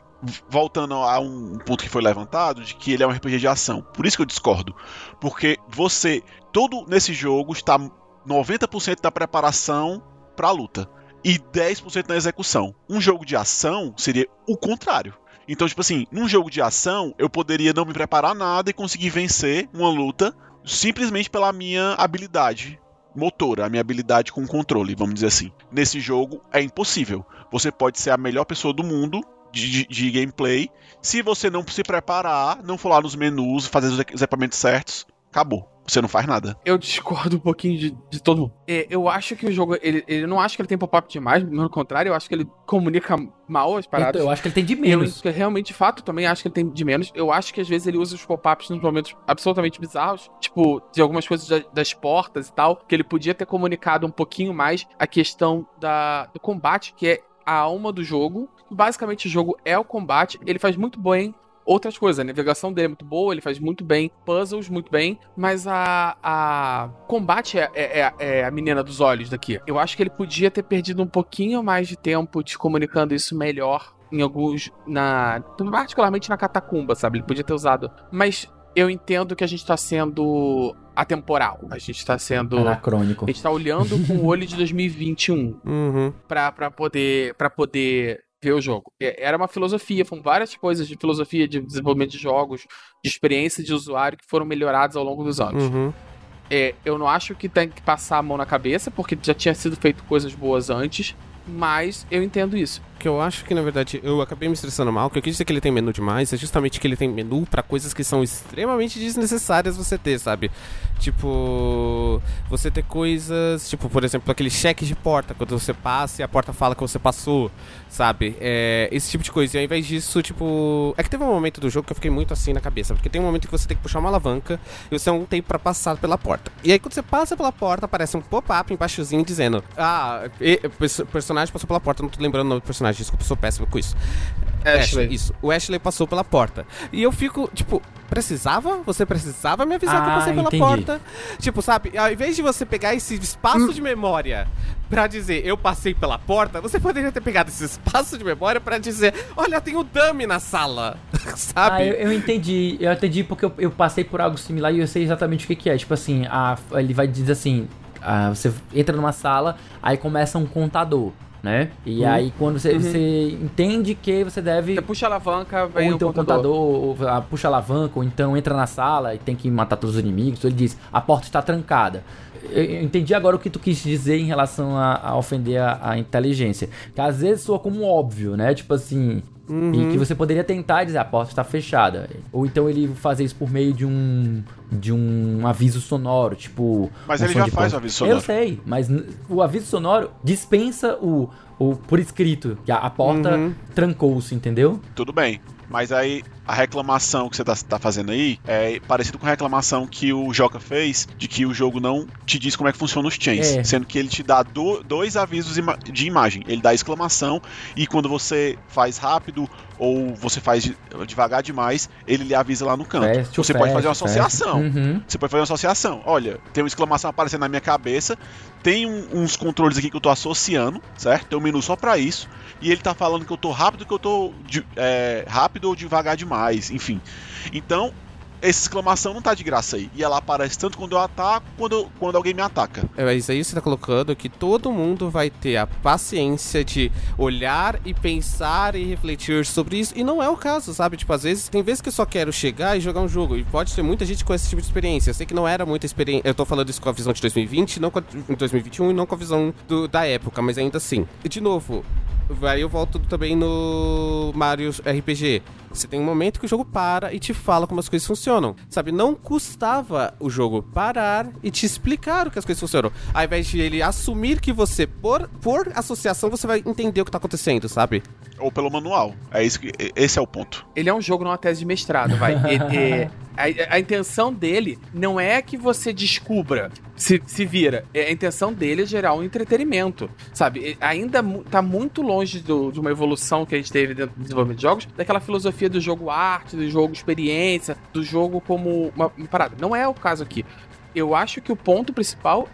voltando a um ponto que foi levantado, de que ele é um RPG de ação. Por isso que eu discordo. Porque você. Todo nesse jogo está 90% da preparação pra luta. E 10% na execução. Um jogo de ação seria o contrário. Então, tipo assim, num jogo de ação, eu poderia não me preparar nada e conseguir vencer uma luta simplesmente pela minha habilidade motora, a minha habilidade com controle, vamos dizer assim. Nesse jogo é impossível. Você pode ser a melhor pessoa do mundo de, de- de gameplay. Se você não se preparar, não for lá nos menus, fazer os equ- os equipamentos certos, acabou. Você não faz nada. Eu discordo um pouquinho de, de todo mundo. É, eu acho que o jogo, ele, ele não acho que ele tem pop-up demais, pelo contrário, eu acho que ele comunica mal as paradas. Então, eu acho que ele tem de Eu, menos. que realmente, de fato, também acho que ele tem de menos. Eu acho que às vezes ele usa os pop-ups nos momentos absolutamente bizarros. Tipo, de algumas coisas da- das portas e tal. Que ele podia ter comunicado um pouquinho mais a questão da, do combate, que é a alma do jogo. Basicamente, o jogo é o combate. Ele faz muito bem outras coisas. A navegação dele é muito boa, ele faz muito bem puzzles, muito bem. Mas a. a combate é, é- é- é a menina dos olhos daqui. Eu acho que ele podia ter perdido um pouquinho mais de tempo te comunicando isso melhor em alguns. na particularmente na catacumba, sabe? Ele podia ter usado. Mas eu entendo que a gente tá sendo atemporal. A gente tá sendo. Anacrônico. A gente tá olhando com o olho de 2021 Uhum. pra, pra poder para poder ver o jogo. É, Era uma filosofia, foram várias coisas de filosofia de desenvolvimento de jogos, de experiência de usuário que foram melhoradas ao longo dos anos. Uhum. É, eu não acho que tem que passar a mão na cabeça, porque já tinha sido feito coisas boas antes, mas eu entendo isso. Que eu acho que, na verdade, eu acabei me estressando mal, que eu quis dizer que ele tem menu demais, é justamente que ele tem menu pra coisas que são extremamente desnecessárias você ter, sabe? Tipo, você ter coisas, tipo, por exemplo, aquele cheque de porta, quando você passa e a porta fala que você passou, sabe? É, esse tipo de coisa. E ao invés disso, tipo. É que teve um momento do jogo que eu fiquei muito assim na cabeça, porque tem um momento que você tem que puxar uma alavanca e você não tem pra passar pela porta. E aí, quando você passa pela porta, aparece um pop-up embaixozinho dizendo: Ah, e- personagem passou pela porta, não tô lembrando o nome do personagem, desculpa, eu sou péssimo com isso. Ashley. Isso. O Ashley passou pela porta. E eu fico, tipo, precisava? Você precisava me avisar que eu Ah, passei pela entendi. porta? Tipo, sabe, ao invés de você pegar esse espaço de memória pra dizer eu passei pela porta, você poderia ter pegado esse espaço de memória pra dizer, olha, tem o dummy na sala. sabe? Ah, eu, eu entendi. Eu entendi porque eu, eu passei por algo similar e eu sei exatamente o que, que é. Tipo assim, a- ele vai dizer assim: ah, você entra numa sala, aí começa um contador, né? E Uhum. aí quando você, Uhum. você entende que você deve. Você puxa a alavanca, Ou vem então o o contador, ou, ah, puxa a alavanca, ou então entra na sala e tem que matar todos os inimigos. Então ele diz: a porta está trancada. Eu, entendi agora o que tu quis dizer em relação a, a ofender a, a inteligência. Que às vezes soa como óbvio, né? Tipo assim. E que você poderia tentar dizer a porta está fechada. Ou então ele fazer isso por meio de um de um aviso sonoro, tipo. Mas um ele já faz o aviso sonoro. Eu sei, mas o aviso sonoro dispensa o, o por escrito que a, a porta Uhum. trancou-se, entendeu? Tudo bem. Mas aí a reclamação que você tá, tá, fazendo aí é parecido com a reclamação que o Joca fez de que o jogo não te diz como é que funciona os chains, é. sendo que ele te dá do, dois avisos de imagem. Ele dá exclamação e quando você faz rápido ou você faz devagar demais, ele lhe avisa lá no canto. Fast, você fast, pode fazer uma associação. Uhum. Você pode fazer uma associação. Olha, tem uma exclamação aparecendo na minha cabeça, tem um, uns controles aqui que eu tô associando, certo? Tem um menu só para isso. E ele tá falando que eu tô rápido, que eu tô de, é, rápido ou devagar demais, enfim. Então, essa exclamação não tá de graça aí. E ela aparece tanto quando eu ataco, quando, quando alguém me ataca. É, mas aí você tá colocando que todo mundo vai ter a paciência de olhar e pensar e refletir sobre isso. E não é o caso, sabe? Tipo, às vezes, tem vezes que eu só quero chegar e jogar um jogo. E pode ter muita gente com esse tipo de experiência. Eu sei que não era muita experiência. Eu tô falando isso com a visão de 2020, não com a, 2021 e não com a visão do, da época, mas ainda assim. E de novo, aí eu volto também no Mario RPG. Você tem um momento que o jogo para e te fala como as coisas funcionam. Sabe, não custava o jogo parar e te explicar o que as coisas funcionam. Ao invés de ele assumir que você, por, por associação, você vai entender o que tá acontecendo, sabe? Ou pelo manual. É isso que, esse é o ponto. Ele é um jogo numa tese de mestrado, vai. ele, a, a, intenção dele não é que você descubra, se, se vira. É, a intenção dele é gerar um entretenimento, sabe? Ainda tá muito longe do, de uma evolução que a gente teve dentro do desenvolvimento de jogos, daquela filosofia do jogo arte, do jogo experiência, do jogo como uma parada. Não é o caso aqui. Eu acho que o ponto principal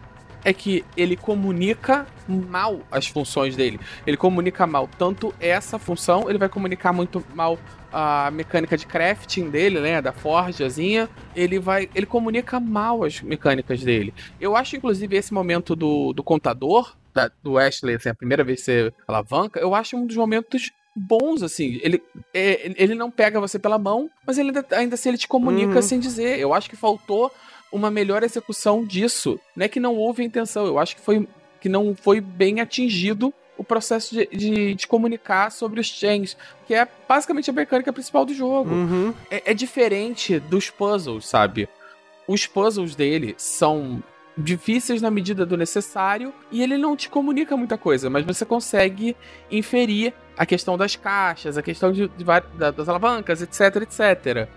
é que ele comunica mal as funções dele. Ele comunica mal tanto essa função, ele vai comunicar muito mal a mecânica de crafting dele, né, da forjazinha, ele vai, ele comunica mal as mecânicas dele. Eu acho inclusive esse momento do, do contador da, do Ashley, assim, a primeira vez que você alavanca, eu acho um dos momentos bons, assim. Ele, é, ele não pega você pela mão, mas ele ainda, ainda assim ele te comunica uhum. sem dizer. Eu acho que faltou uma melhor execução disso. Não é que não houve intenção, eu acho que foi que não foi bem atingido o processo de, de, de, comunicar sobre os chains, que é basicamente a mecânica principal do jogo. Uhum. É, é, diferente dos puzzles, sabe? Os puzzles dele são difíceis na medida do necessário e ele não te comunica muita coisa, mas você consegue inferir a questão das caixas, a questão de, de das alavancas, etc, etc.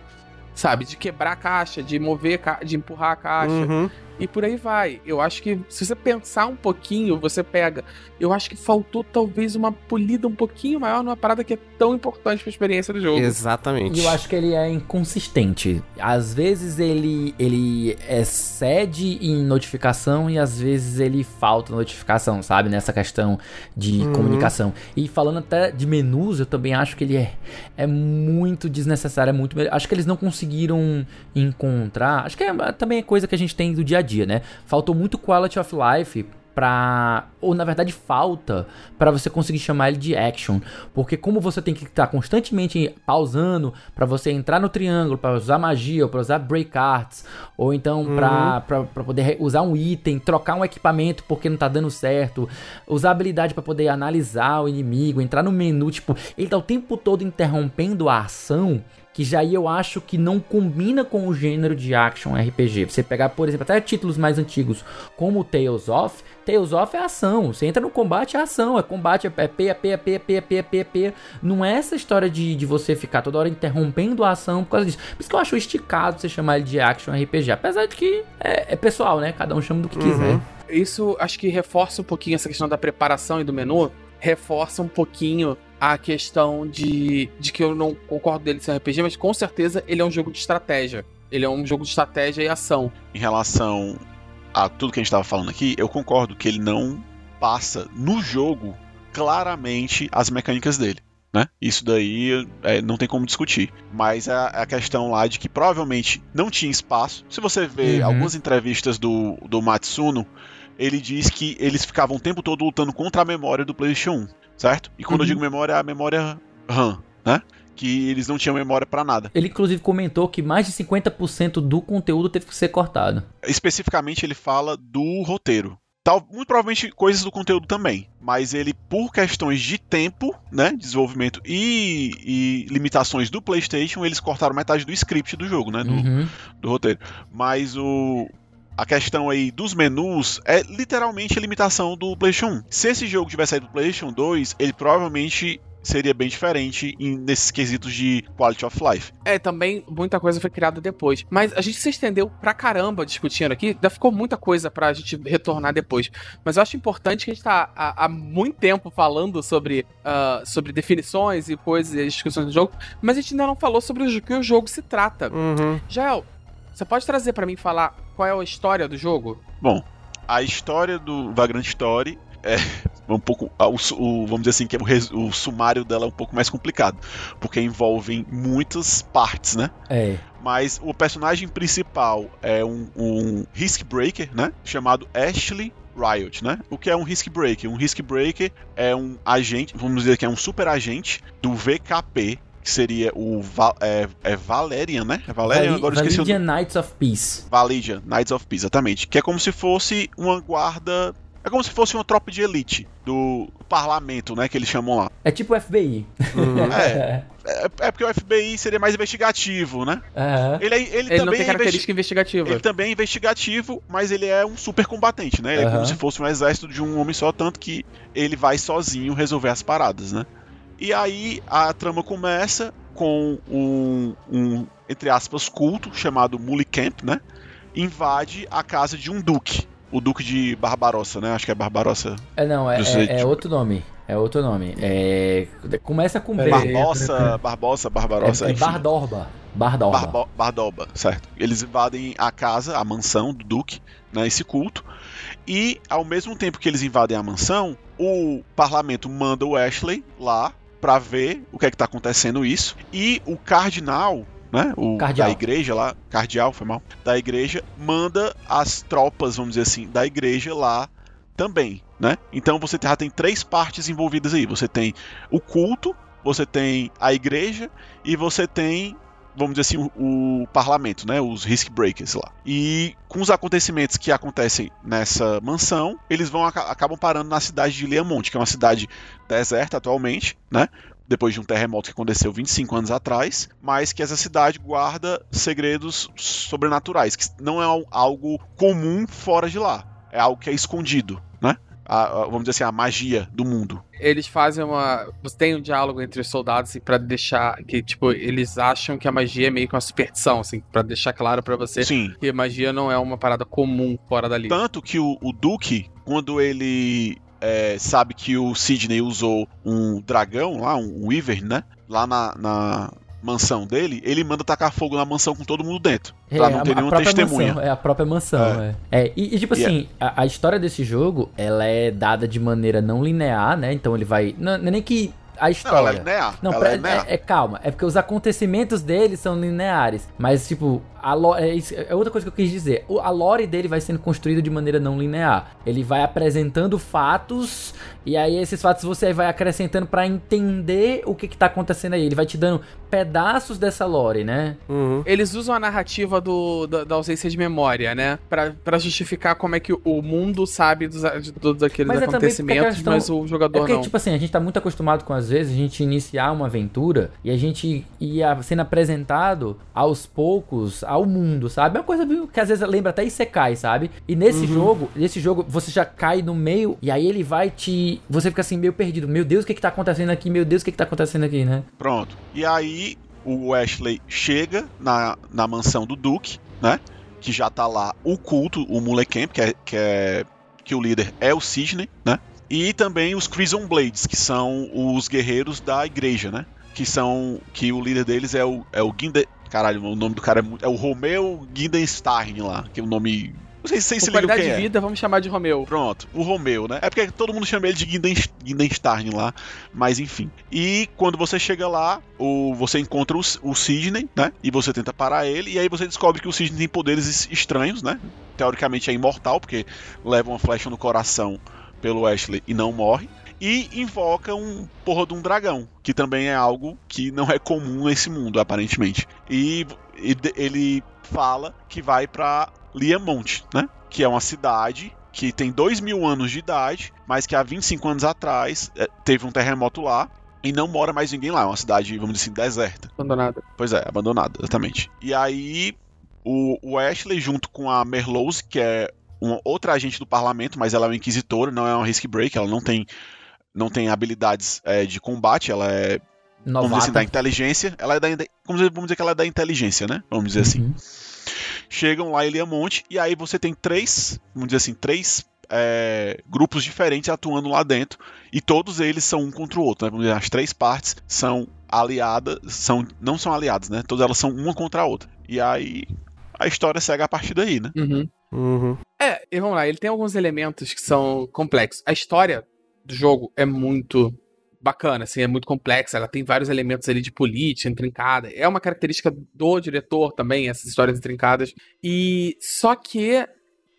Sabe? De quebrar a caixa, de mover, de empurrar a caixa. Uhum e por aí vai. Eu acho que se você pensar um pouquinho, você pega. Eu acho que faltou talvez uma polida um pouquinho maior numa parada que é tão importante para a experiência do jogo. Exatamente. E eu acho que ele é inconsistente. Às vezes ele ele excede em notificação e às vezes ele falta notificação, sabe? Nessa questão de uhum. comunicação. E falando até de menus, eu também acho que ele é, é muito desnecessário, é muito. Acho que eles não conseguiram encontrar. Acho que é, também é coisa que a gente tem do dia a dia, né? Faltou muito quality of life para ou na verdade falta para você conseguir chamar ele de action, porque como você tem que estar constantemente pausando para você entrar no triângulo, para usar magia, ou para usar break arts, ou então uhum. para poder usar um item, trocar um equipamento porque não tá dando certo, usar habilidade para poder analisar o inimigo, entrar no menu, tipo, ele tá o tempo todo interrompendo a ação que já eu acho que não combina com o gênero de action RPG. Você pegar, por exemplo, até títulos mais antigos, como Tales of, Tales of é ação. Você entra no combate, é ação. É combate, é P, é P, é P, é P, P, é P. Não é essa história de, de você ficar toda hora interrompendo a ação por causa disso. Por isso que eu acho esticado você chamar ele de action RPG. Apesar de que é, é pessoal, né? Cada um chama do que uhum. quiser. Isso acho que reforça um pouquinho essa questão da preparação e do menu. Reforça um pouquinho a questão de, de que eu não concordo dele ser RPG, mas com certeza ele é um jogo de estratégia. Ele é um jogo de estratégia e ação. Em relação a tudo que a gente estava falando aqui, eu concordo que ele não passa no jogo claramente as mecânicas dele. Né? Isso daí é, não tem como discutir. Mas é a, a, questão lá de que provavelmente não tinha espaço. Se você vê uhum. algumas entrevistas do, do Matsuno, ele diz que eles ficavam o tempo todo lutando contra a memória do PlayStation 1 certo? E quando uhum. eu digo memória, é a memória RAM, né? Que eles não tinham memória para nada. Ele inclusive comentou que mais de 50% do conteúdo teve que ser cortado. Especificamente ele fala do roteiro. Tal, muito provavelmente coisas do conteúdo também. Mas ele, por questões de tempo, né? Desenvolvimento e, e limitações do PlayStation, eles cortaram metade do script do jogo, né? Do, uhum. do roteiro. Mas o, a questão aí dos menus é literalmente a limitação do PlayStation 1. Se esse jogo tivesse saído do PlayStation 2, ele provavelmente seria bem diferente em, nesses quesitos de quality of life. É, também muita coisa foi criada depois. Mas a gente se estendeu pra caramba discutindo aqui, ainda ficou muita coisa pra gente retornar depois. Mas eu acho importante que a gente tá há, há muito tempo falando sobre, uh, sobre definições e coisas e discussões do jogo, mas a gente ainda não falou sobre o que o jogo se trata. Uhum. Jael, você pode trazer pra mim falar qual é a história do jogo? Bom, a história do Vagrant Story é um pouco. O, o, vamos dizer assim, que é o, res, o, sumário dela é um pouco mais complicado. Porque envolvem muitas partes, né? É. Mas o personagem principal é um, um Risk Breaker, né? Chamado Ashley Riot, né? O que é um Risk Breaker? Um Risk Breaker é um agente, vamos dizer que é um super agente do VKP, que seria o Val, é, é Valerian, né? É Valerian, Vali agora eu esqueci o Validian nome. Knights of Peace. Validian, Knights of Peace, exatamente. Que é como se fosse uma guarda. É como se fosse uma tropa de elite do parlamento, né? Que eles chamam lá. É tipo o FBI. É. É, é porque o FBI seria mais investigativo, né? Aham. Ele, é- ele, Ele não também tem é característica investigativa. Ele também é investigativo, mas ele é um super combatente, né? Ele é Aham. como se fosse um exército de um homem só, tanto que ele vai sozinho resolver as paradas, né? E aí a trama começa com um, um entre aspas, culto chamado Mullicamp, né? Invade a casa de um duque. O duque de Barbarossa, né? Acho que é Barbarossa. É, não, é, é- é outro nome. É outro nome. É... Começa com B. Peraí. É, Barbosa, Barbosa, Barbarossa, é enfim. Bardorba. Bardorba. Barbo- Bardoba, certo. Eles invadem a casa, a mansão do Duque, né, esse culto. E ao mesmo tempo que eles invadem a mansão, o parlamento manda o Ashley lá pra ver o que é que tá acontecendo isso. E o cardinal, né, o Cardeal. da igreja lá, cardeal, foi mal, da igreja manda as tropas, vamos dizer assim, da igreja lá também, né? Então você já tem três partes envolvidas aí. Você tem o culto, você tem a igreja e você tem vamos dizer assim, o, parlamento, né? Os risk breakers lá. E com os acontecimentos que acontecem nessa mansão, eles vão aca- acabam parando na cidade de Liamonte, que é uma cidade deserta atualmente, né? Depois de um terremoto que aconteceu 25 anos atrás, mas que essa cidade guarda segredos sobrenaturais, que não é al- algo comum fora de lá. É algo que é escondido, né? A- a- vamos dizer assim, a magia do mundo. Eles fazem uma. Você tem um diálogo entre os soldados assim, pra deixar. Que, tipo, eles acham que a magia é meio que uma superstição, assim, pra deixar claro pra você Sim. que a magia não é uma parada comum fora dali. Tanto que o, o Duke, quando ele é, sabe que o Sidney usou um dragão lá, um Wyvern, né? Lá na, na mansão dele, ele manda tacar fogo na mansão com todo mundo dentro. Pra É, não a- ter a nenhuma própria testemunha. Mansão, é a própria mansão, é. É, e, e, tipo é- assim, a, a história desse jogo, ela é dada de maneira não linear, né? Então ele vai. Não, não é nem que a Não, história. ela é linear. Não, ela pra- é linear. é, é- calma. É porque os acontecimentos dele são lineares. Mas, tipo, a lo- é, é outra coisa que eu quis dizer. O- a lore dele vai sendo construída de maneira não linear. Ele vai apresentando fatos. E aí, esses fatos você vai acrescentando pra entender o que, que tá acontecendo aí. Ele vai te dando pedaços dessa lore, né? Uhum. Eles usam a narrativa do, da, da ausência de memória, né? Pra, pra justificar como é que o mundo sabe dos, de todos aqueles Mas é acontecimentos, questão- mas o É jogador porque, não. tipo assim, a gente tá muito acostumado com, às vezes, a gente iniciar uma aventura e a gente ia sendo apresentado aos poucos ao mundo, sabe? É uma coisa viu, que às vezes lembra até Isekai, sabe? E nesse jogo, nesse jogo, você já cai no meio e aí ele vai te. Você fica assim, meio perdido. Meu Deus, o que que tá acontecendo aqui? Meu Deus, o que que tá acontecendo aqui, né? Pronto. E aí o Ashley chega na, na mansão do Duke, né? Que já tá lá o culto, o Mullecamp, que é, que é que o líder é o Sidney, né? E também os Crimson Blades, que são os guerreiros da igreja, né? Que são que o líder deles é o é o Ginde, caralho, o nome do cara é, é o Romeu Guindenstein lá, que é o nome não sei, sei se Por liga qualidade de é. vida, vamos chamar de Romeu. Pronto, o Romeu, né? É porque todo mundo chama ele de Guinden- Guindenstein lá, mas enfim. E quando você chega lá, o, você encontra o, o Sidney, né? E você tenta parar ele, e aí você descobre que o Sidney tem poderes es- estranhos, né? Teoricamente é imortal, porque leva uma flecha no coração pelo Ashley e não morre. E invoca um porra de um dragão, que também é algo que não é comum nesse mundo, aparentemente. E, ele fala que vai pra Liamont, né? Que é uma cidade que tem dois mil anos de idade, mas que há 25 anos atrás eh, teve um terremoto lá e não mora mais ninguém lá. É uma cidade, vamos dizer assim, deserta. Abandonada. Pois é, abandonada, exatamente. E aí o, o Ashley, junto com a Merlose, que é uma outra agente do parlamento, mas ela é uma inquisitora, não é uma risk break, ela não tem não tem habilidades é, de combate, ela é vamos dizer assim, da inteligência. Ela é da. Vamos dizer, vamos dizer que ela é da inteligência, né? Vamos dizer assim. Chegam lá em Liamonte e aí você tem três, vamos dizer assim, três é, grupos diferentes atuando lá dentro e todos eles são um contra o outro. Né? Vamos dizer, as três partes são aliadas, são não são aliadas, né? Todas elas são uma contra a outra. E aí a história segue a partir daí, né? Uhum. Uhum. É, e vamos lá, ele tem alguns elementos que são complexos. A história do jogo é muito bacana, assim, é muito complexa, ela tem vários elementos ali de política intrincada. É uma característica do diretor também, essas histórias intrincadas. E só que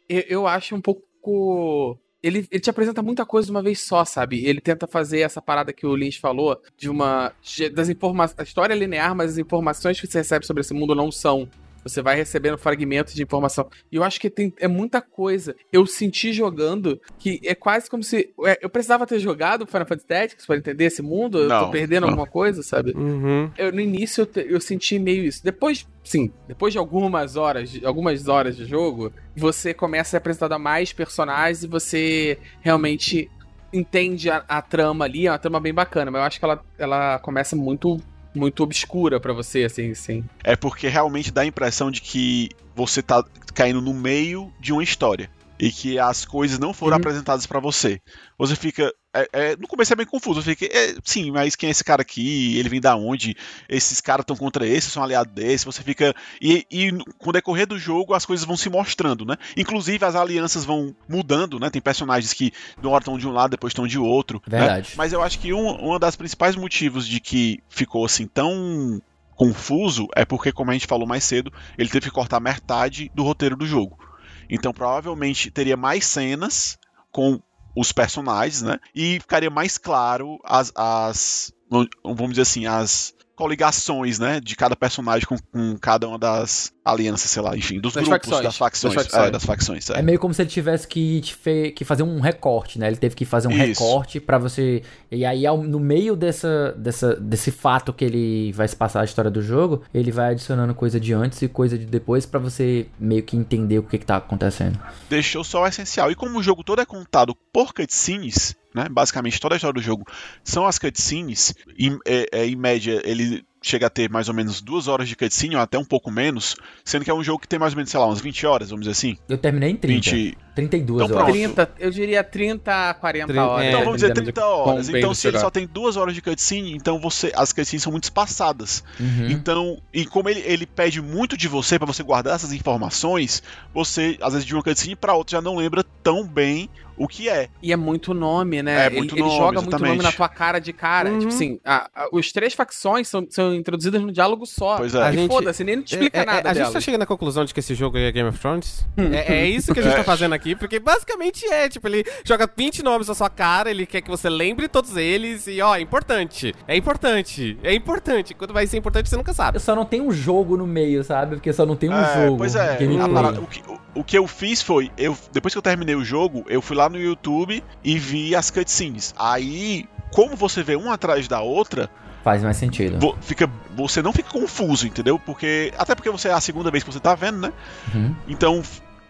eu, eu acho um pouco ele, ele, te apresenta muita coisa de uma vez só, sabe? Ele tenta fazer essa parada que o Lynch falou, de uma. das informações. A história é linear, mas as informações que você recebe sobre esse mundo não são. Você vai recebendo fragmentos de informação. E eu acho que tem, é muita coisa. Eu senti jogando que é quase como se. É, eu precisava ter jogado Final Fantasy Tactics para entender esse mundo. Não, eu tô perdendo não. alguma coisa, sabe? Uhum. Eu, no início eu, te- eu senti meio isso. Depois, sim, depois de algumas horas, de- algumas horas de jogo, você começa a ser apresentado a mais personagens e você realmente entende a, a trama ali. É uma trama bem bacana, mas eu acho que ela, ela começa muito muito obscura pra você, assim, sim. É porque realmente dá a impressão de que você tá caindo no meio de uma história. E que as coisas não foram Uhum. apresentadas pra você. Você fica. É- é- no começo é bem confuso. Você fica. é, sim, mas quem é esse cara aqui? Ele vem da onde? Esses caras estão contra esse, são aliados desse. Você fica. E, e com o decorrer do jogo, as coisas vão se mostrando, né? Inclusive, as alianças vão mudando, né? Tem personagens que de uma hora estão de um lado, depois estão de outro. né? Verdade. Mas eu acho que um, uma das principais motivos de que ficou assim tão confuso é porque, como a gente falou mais cedo, ele teve que cortar metade do roteiro do jogo. Então provavelmente teria mais cenas com os personagens, né? E ficaria mais claro as, as vamos dizer assim, as coligações, né, de cada personagem com, com cada uma das alianças, sei lá, enfim, dos Das grupos, facções. das facções, Das facções. É, das facções, é. É meio como se ele tivesse que, que fazer um recorte, né? Ele teve que fazer um Isso. recorte pra você. E aí, ao- no meio dessa, dessa, desse fato que ele vai se passar a história do jogo, ele vai adicionando coisa de antes e coisa de depois pra você meio que entender o que, que tá acontecendo. deixou só o essencial. E como o jogo todo é contado por cutscenes, né? Basicamente toda a história do jogo são as cutscenes. Em, é, é, em média, ele chega a ter mais ou menos duas horas de cutscene, ou até um pouco menos, sendo que é um jogo que tem mais ou menos, sei lá, umas 20 horas, vamos dizer assim. Eu terminei em 30. 20. 32 Então, pronto. 30, eu diria 30 a 40 Trinta- horas. é, Então vamos dizer dependendo 30 de quão horas. Então se ele jogar. só tem duas horas de cutscene, então você as cutscenes são muito espaçadas. Uhum. Então, e como ele, ele pede muito de você pra você guardar essas informações, você às vezes de uma cutscene pra outra já não lembra tão bem o que é. E é muito nome, né? É, ele, muito ele nome, joga muito exatamente. nome na tua cara de cara. Uhum. Tipo assim, a, a, os três facções são, são introduzidas no diálogo só. Pois é. A gente- foda-se, nem te explica É, é, nada a gente tá chegando à conclusão de que esse jogo é Game of Thrones? é, é isso que a gente tá fazendo aqui, porque basicamente é, tipo, ele joga 20 nomes na sua cara, ele quer que você lembre todos eles e, ó, é importante, é importante, é importante. Quando vai ser importante, você nunca sabe. Eu só não tenho um jogo no meio, sabe? Porque só não tem um É, jogo. Pois é, a parada- o, que, o, o que eu fiz foi, eu, depois que eu terminei o jogo, eu fui lá no YouTube e vi as cutscenes. Aí, como você vê uma atrás da outra, Faz mais sentido. fica, você não fica confuso, entendeu? Porque até porque você é a segunda vez que você tá vendo, né? Uhum. Então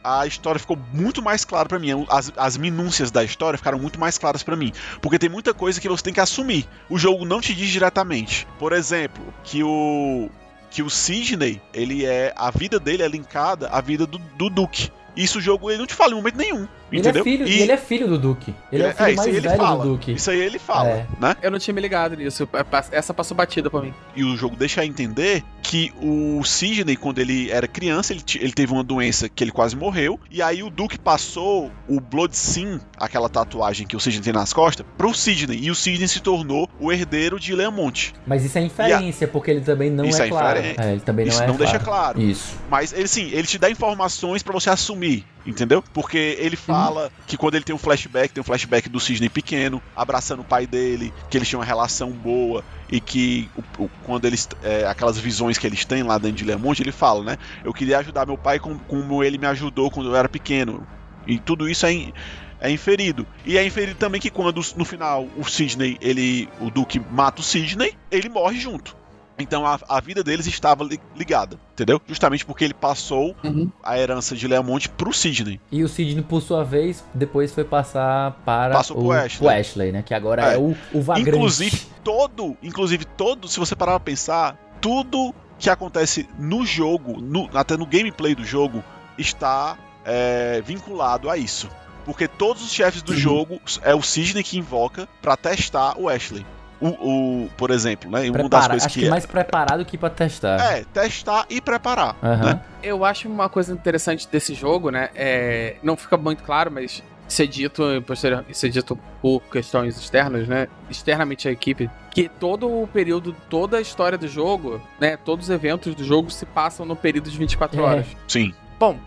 a história ficou muito mais clara pra mim. As, as minúcias da história ficaram muito mais claras pra mim. Porque tem muita coisa que você tem que assumir. O jogo não te diz diretamente. Por exemplo, que o. Que o Sidney, ele é. A vida dele é linkada à vida do, do Duke. Isso o jogo ele não te fala em momento nenhum. Ele entendeu? é filho, E- ele é filho do Duque. Ele é o filho isso mais aí ele velho fala. do Duque. Isso aí ele fala, É. né? Eu não tinha me ligado nisso. eu- Essa passou batida pra mim. E o jogo deixa entender que o Sidney, quando ele era criança, ele, ele teve uma doença que ele quase morreu. E aí o Duke passou o Blood Sim, aquela tatuagem que o Sidney tem nas costas, pro Sidney. E o Sidney se tornou o herdeiro de Leamont. Mas isso é inferência, porque ele também não Isso é, é claro. inferência. É, ele também Isso não é não deixa claro. claro. Isso. Mas ele sim, ele te dá informações pra você assumir, entendeu? Porque ele fala que quando ele tem um flashback, tem um flashback do Sidney pequeno, abraçando o pai dele, que eles tinham uma relação boa e que o- o- quando eles é, aquelas visões que eles têm lá dentro de Lemonte, ele fala, né? Eu queria ajudar meu pai como, como ele me ajudou quando eu era pequeno. E tudo isso é é inferido. E é inferido também que quando no final o Sidney, ele, o Duke mata o Sidney, ele morre junto. Então a, a vida deles estava li- ligada, entendeu? Justamente porque ele passou Uhum. a herança de Leamont pro Sidney. E o Sidney, por sua vez, depois foi passar para Passou o, pro Ashley. o Ashley, né? Que agora é, É. o, o vagrante. Inclusive, todo, inclusive todo, se você parar pra pensar, tudo que acontece no jogo, no- até no gameplay do jogo, está é, vinculado a isso. Porque todos os chefes do Uhum. jogo é o Sidney que invoca pra testar o Ashley. O, o- por exemplo, né? Uma das Prepara, coisas acho que, que, é, mais preparado que pra testar. é testar e preparar. Aham. né? Eu acho uma coisa interessante desse jogo, né? É, não fica muito claro, mas isso é dito, posterior- é dito por questões externas, né? Externamente à equipe, que todo o período, toda a história do jogo, né? Todos os eventos do jogo se passam no período de 24 É. horas. Sim. Bom,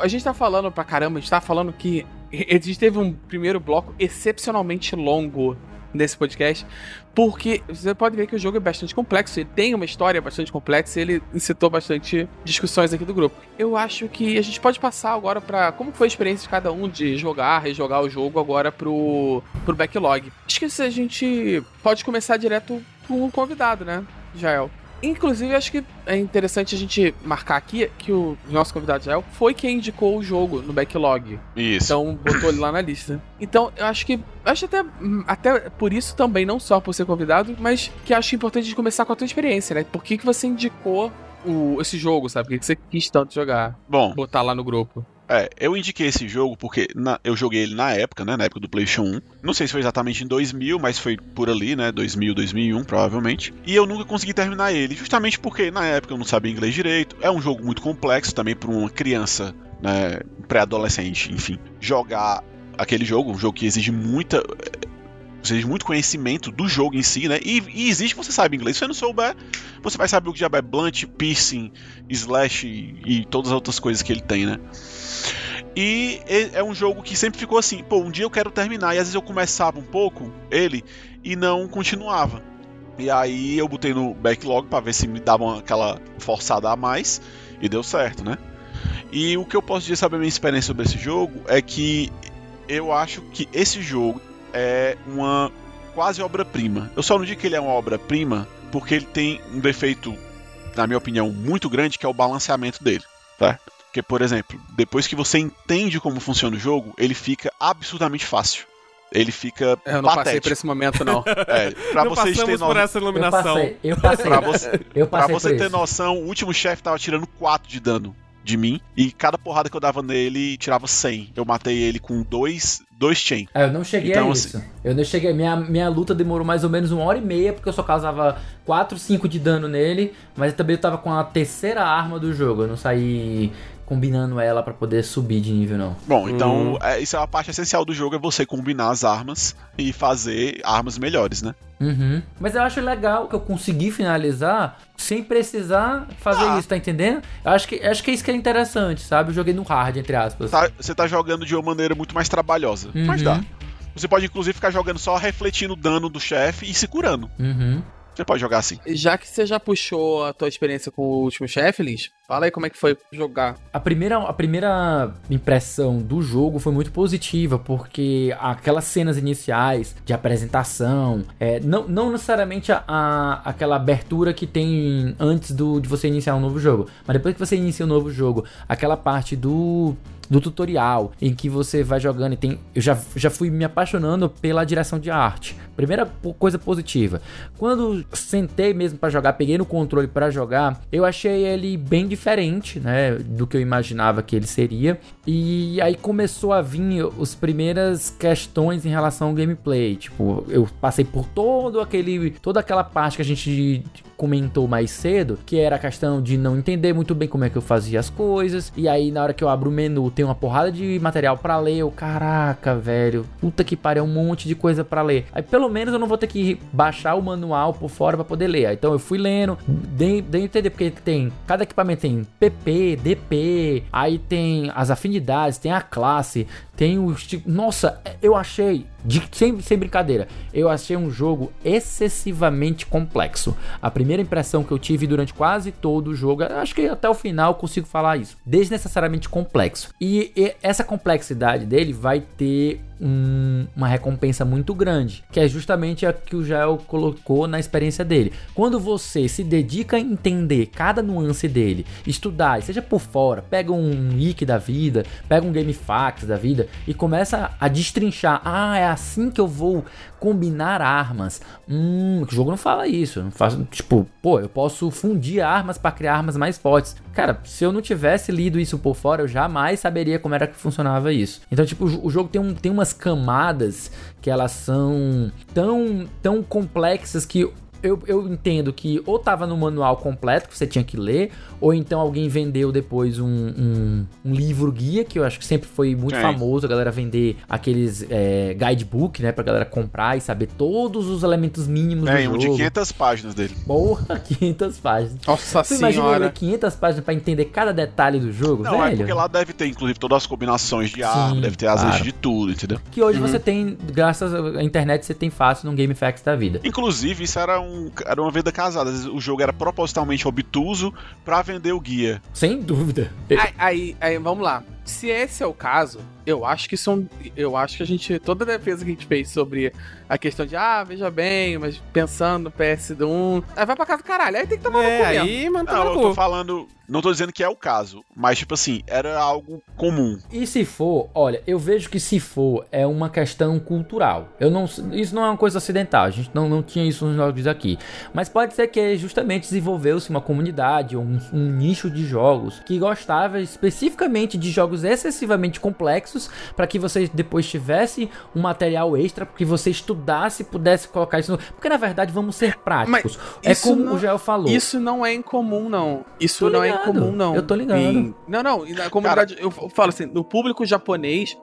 a gente tá falando pra caramba, a gente tá falando que a gente teve um primeiro bloco excepcionalmente longo nesse podcast, porque você pode ver que o jogo é bastante complexo, ele tem uma história bastante complexa e ele incitou bastante discussões aqui do grupo. Eu acho que a gente pode passar agora pra como foi a experiência de cada um de jogar, rejogar o jogo agora pro, pro backlog. Acho que a gente pode começar direto com o convidado, né, Jael? Inclusive, acho que é interessante a gente marcar aqui que o nosso convidado Jael foi quem indicou o jogo no backlog. Isso. Então, botou ele lá na lista. Então, eu acho que. Acho até. Até por isso também, não só por ser convidado, mas que acho importante de começar com a tua experiência, né? Por que, que você indicou o, esse jogo, sabe? Por que, que você quis tanto jogar? Bom, Botar lá no grupo. É, eu indiquei esse jogo porque na- eu joguei ele na época, né? Na época do PlayStation 1. Não sei se foi exatamente em 2000, mas foi por ali, né? 2000, 2001, provavelmente. E eu nunca consegui terminar ele, justamente porque na época eu não sabia inglês direito. É um jogo muito complexo também para uma criança, né? Pré-adolescente, enfim. Jogar aquele jogo, um jogo que exige muita. Exige muito conhecimento do jogo em si, né? E, e existe, você sabe inglês. Se você não souber, você vai saber o que já é blunt, piercing, slash e, e todas as outras coisas que ele tem, né? E é um jogo que sempre ficou assim, pô, um dia eu quero terminar, e às vezes eu começava um pouco ele e não continuava. E aí eu botei no backlog pra ver se me dava aquela forçada a mais, e deu certo, né? E o que eu posso dizer sobre a minha experiência sobre esse jogo é que eu acho que esse jogo é uma quase obra-prima. Eu só não digo que ele é uma obra-prima porque ele tem um defeito, na minha opinião, muito grande, que é o balanceamento dele, tá? Porque, por exemplo, depois que você entende como funciona o jogo, ele fica absurdamente fácil. Ele fica Eu não passei patético. por esse momento, não. É, pra não vocês terem passamos por essa Eu iluminação. passei, eu passei. pra você, eu pra passei você por ter isso. noção, o último chefe tava tirando 4 de dano de mim, e cada porrada que eu dava nele tirava 100. Eu matei ele com dois, dois chain. Ah, eu não cheguei Então, a isso. Eu não cheguei. Minha, minha luta demorou mais ou menos uma hora e meia, porque eu só causava 4, 5 de dano nele. Mas também eu tava com a terceira arma do jogo. Eu não saí combinando ela pra poder subir de nível, não. Bom, então Hum. é, isso é a parte essencial do jogo, é você combinar as armas e fazer armas melhores, né? Uhum. Mas eu acho legal que eu consegui finalizar sem precisar fazer Ah. isso, tá entendendo? Eu acho que, acho que é isso que é interessante, sabe? Eu joguei no hard, entre aspas. Tá- você tá jogando de uma maneira muito mais trabalhosa. Mas Uhum. dá. Você pode inclusive ficar jogando só refletindo o dano do chefe e se curando. Uhum. Você pode jogar assim. Já que você já puxou a tua experiência com o último chefe, Lins, fala aí como é que foi jogar. A primeira, a primeira impressão do jogo foi muito positiva, porque aquelas cenas iniciais de apresentação, é, não, não necessariamente a, a- aquela abertura que tem antes do, de você iniciar um novo jogo, mas depois que você inicia um novo jogo, aquela parte do, do tutorial em que você vai jogando e tem. Eu já, já fui me apaixonando pela direção de arte. Primeira coisa positiva. Quando sentei mesmo pra jogar, peguei no controle pra jogar, eu achei ele bem diferente, né, do que eu imaginava que ele seria. E aí começou a vir as primeiras questões em relação ao gameplay. Tipo, eu passei por todo aquele, toda aquela parte que a gente comentou mais cedo, que era a questão de não entender muito bem como é que eu fazia as coisas. E aí na hora que eu abro o menu, tem uma porrada de material pra ler. Eu, caraca, velho, puta que pariu, um monte de coisa pra ler. Aí pelo menos eu não vou ter que baixar o manual por fora pra poder ler. Aí, Então eu fui lendo, dei, dei entender porque tem cada equipamento tem PP, DP, aí tem as afinidades, tem a classe, tem os tipo, nossa, eu achei de, sem, sem brincadeira, eu achei um jogo excessivamente complexo. A primeira impressão que eu tive durante quase todo o jogo, acho que até o final consigo falar isso, desnecessariamente complexo. E, e essa complexidade dele vai ter um, uma recompensa muito grande, que é justamente a que o Jael colocou na experiência dele. Quando você se dedica a entender cada nuance dele, estudar, seja por fora, pega um wiki da vida, pega um GameFAQs da vida e começa a destrinchar. Ah, é assim que eu vou combinar armas. Hum, o jogo não fala isso. Não faz, tipo, pô, eu posso fundir armas para criar armas mais fortes. Cara, se eu não tivesse lido isso por fora, eu jamais saberia como era que funcionava isso. Então, tipo, o jogo tem, um, tem umas camadas que elas são tão, tão complexas que eu, eu entendo que ou tava no manual completo que você tinha que ler, ou então alguém vendeu depois um, um, um livro guia, que eu acho que sempre foi muito famoso, a galera vender aqueles é, guidebook, né, pra galera comprar e saber todos os elementos mínimos é, do um jogo. de 500 páginas dele. Porra, 500 páginas. Nossa Você imagina senhora. ler 500 páginas pra entender cada detalhe do jogo, Não, é velho? porque lá deve ter, inclusive, todas as combinações de arma, deve ter as claro. de tudo, entendeu? Que hoje você tem, graças à internet, você tem fácil no GameFAQs da vida. Inclusive, isso era, um, era uma venda casada. Às vezes O jogo era propositalmente obtuso pra vender o guia. Sem dúvida. Aí, aí, aí, vamos lá. Se esse é o caso, eu acho que são. Eu acho que a gente. Toda a defesa que a gente fez sobre a questão de, ah, veja bem, mas pensando no PS1. Aí vai pra casa do caralho. Aí tem que tomar no É, cu mesmo. aí, mano, Não, eu no tô falando. Não tô dizendo que é o caso, mas, tipo assim, era algo comum. E se for, olha, eu vejo que se for é uma questão cultural. Eu não, isso não é uma coisa ocidental. A gente não, não tinha isso nos jogos aqui. Mas pode ser que justamente desenvolveu-se uma comunidade ou um, um nicho de jogos que gostava especificamente de jogos excessivamente complexos para que você depois tivesse um material extra para que você estudasse e pudesse colocar isso. No... Porque na verdade vamos ser práticos. é isso como não- o Joel falou. Isso não é incomum, não. Isso não é incomum, não. Eu tô ligado. Em- Não, não. Na comunidade, eu falo assim, no público japonês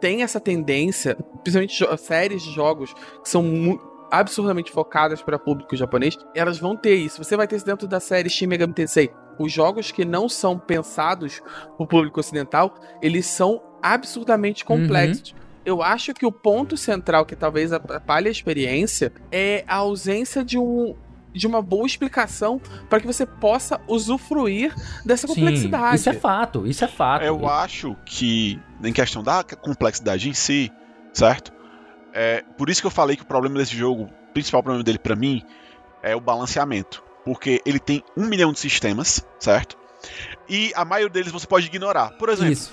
tem essa tendência, principalmente séries de jogos que são mu- absurdamente focadas para público japonês, elas vão ter isso. Você vai ter isso dentro da série Shin Megami Tensei. Os jogos que não são pensados pro público ocidental, eles são absurdamente Uhum. complexos. Eu acho que o ponto central que talvez atrapalhe a experiência é a ausência de um de uma boa explicação para que você possa usufruir dessa Sim, complexidade. isso é fato, isso é fato. Eu acho que, em questão da complexidade em si, certo? É, por isso que eu falei que o problema desse jogo, o principal problema dele pra mim, é o balanceamento. Porque ele tem um milhão de sistemas, certo? E a maioria deles você pode ignorar. Por exemplo, Isso.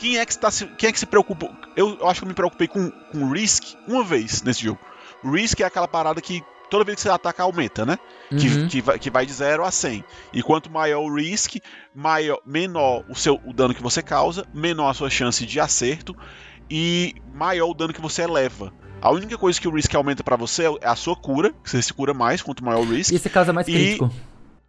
Quem é que está se, quem é que se preocupa? Eu, eu acho que eu me preocupei com, com Risk uma vez nesse jogo. Risk é aquela parada que toda vez que você ataca aumenta, né? Que, Uhum. que, vai, que vai de 0 a 100. E quanto maior o risk, maior, menor o, seu, o dano que você causa, menor a sua chance de acerto e maior o dano que você leva. A única coisa que o risk aumenta pra você é a sua cura, que você se cura mais quanto maior o risk. Isso é causa mais E- crítico.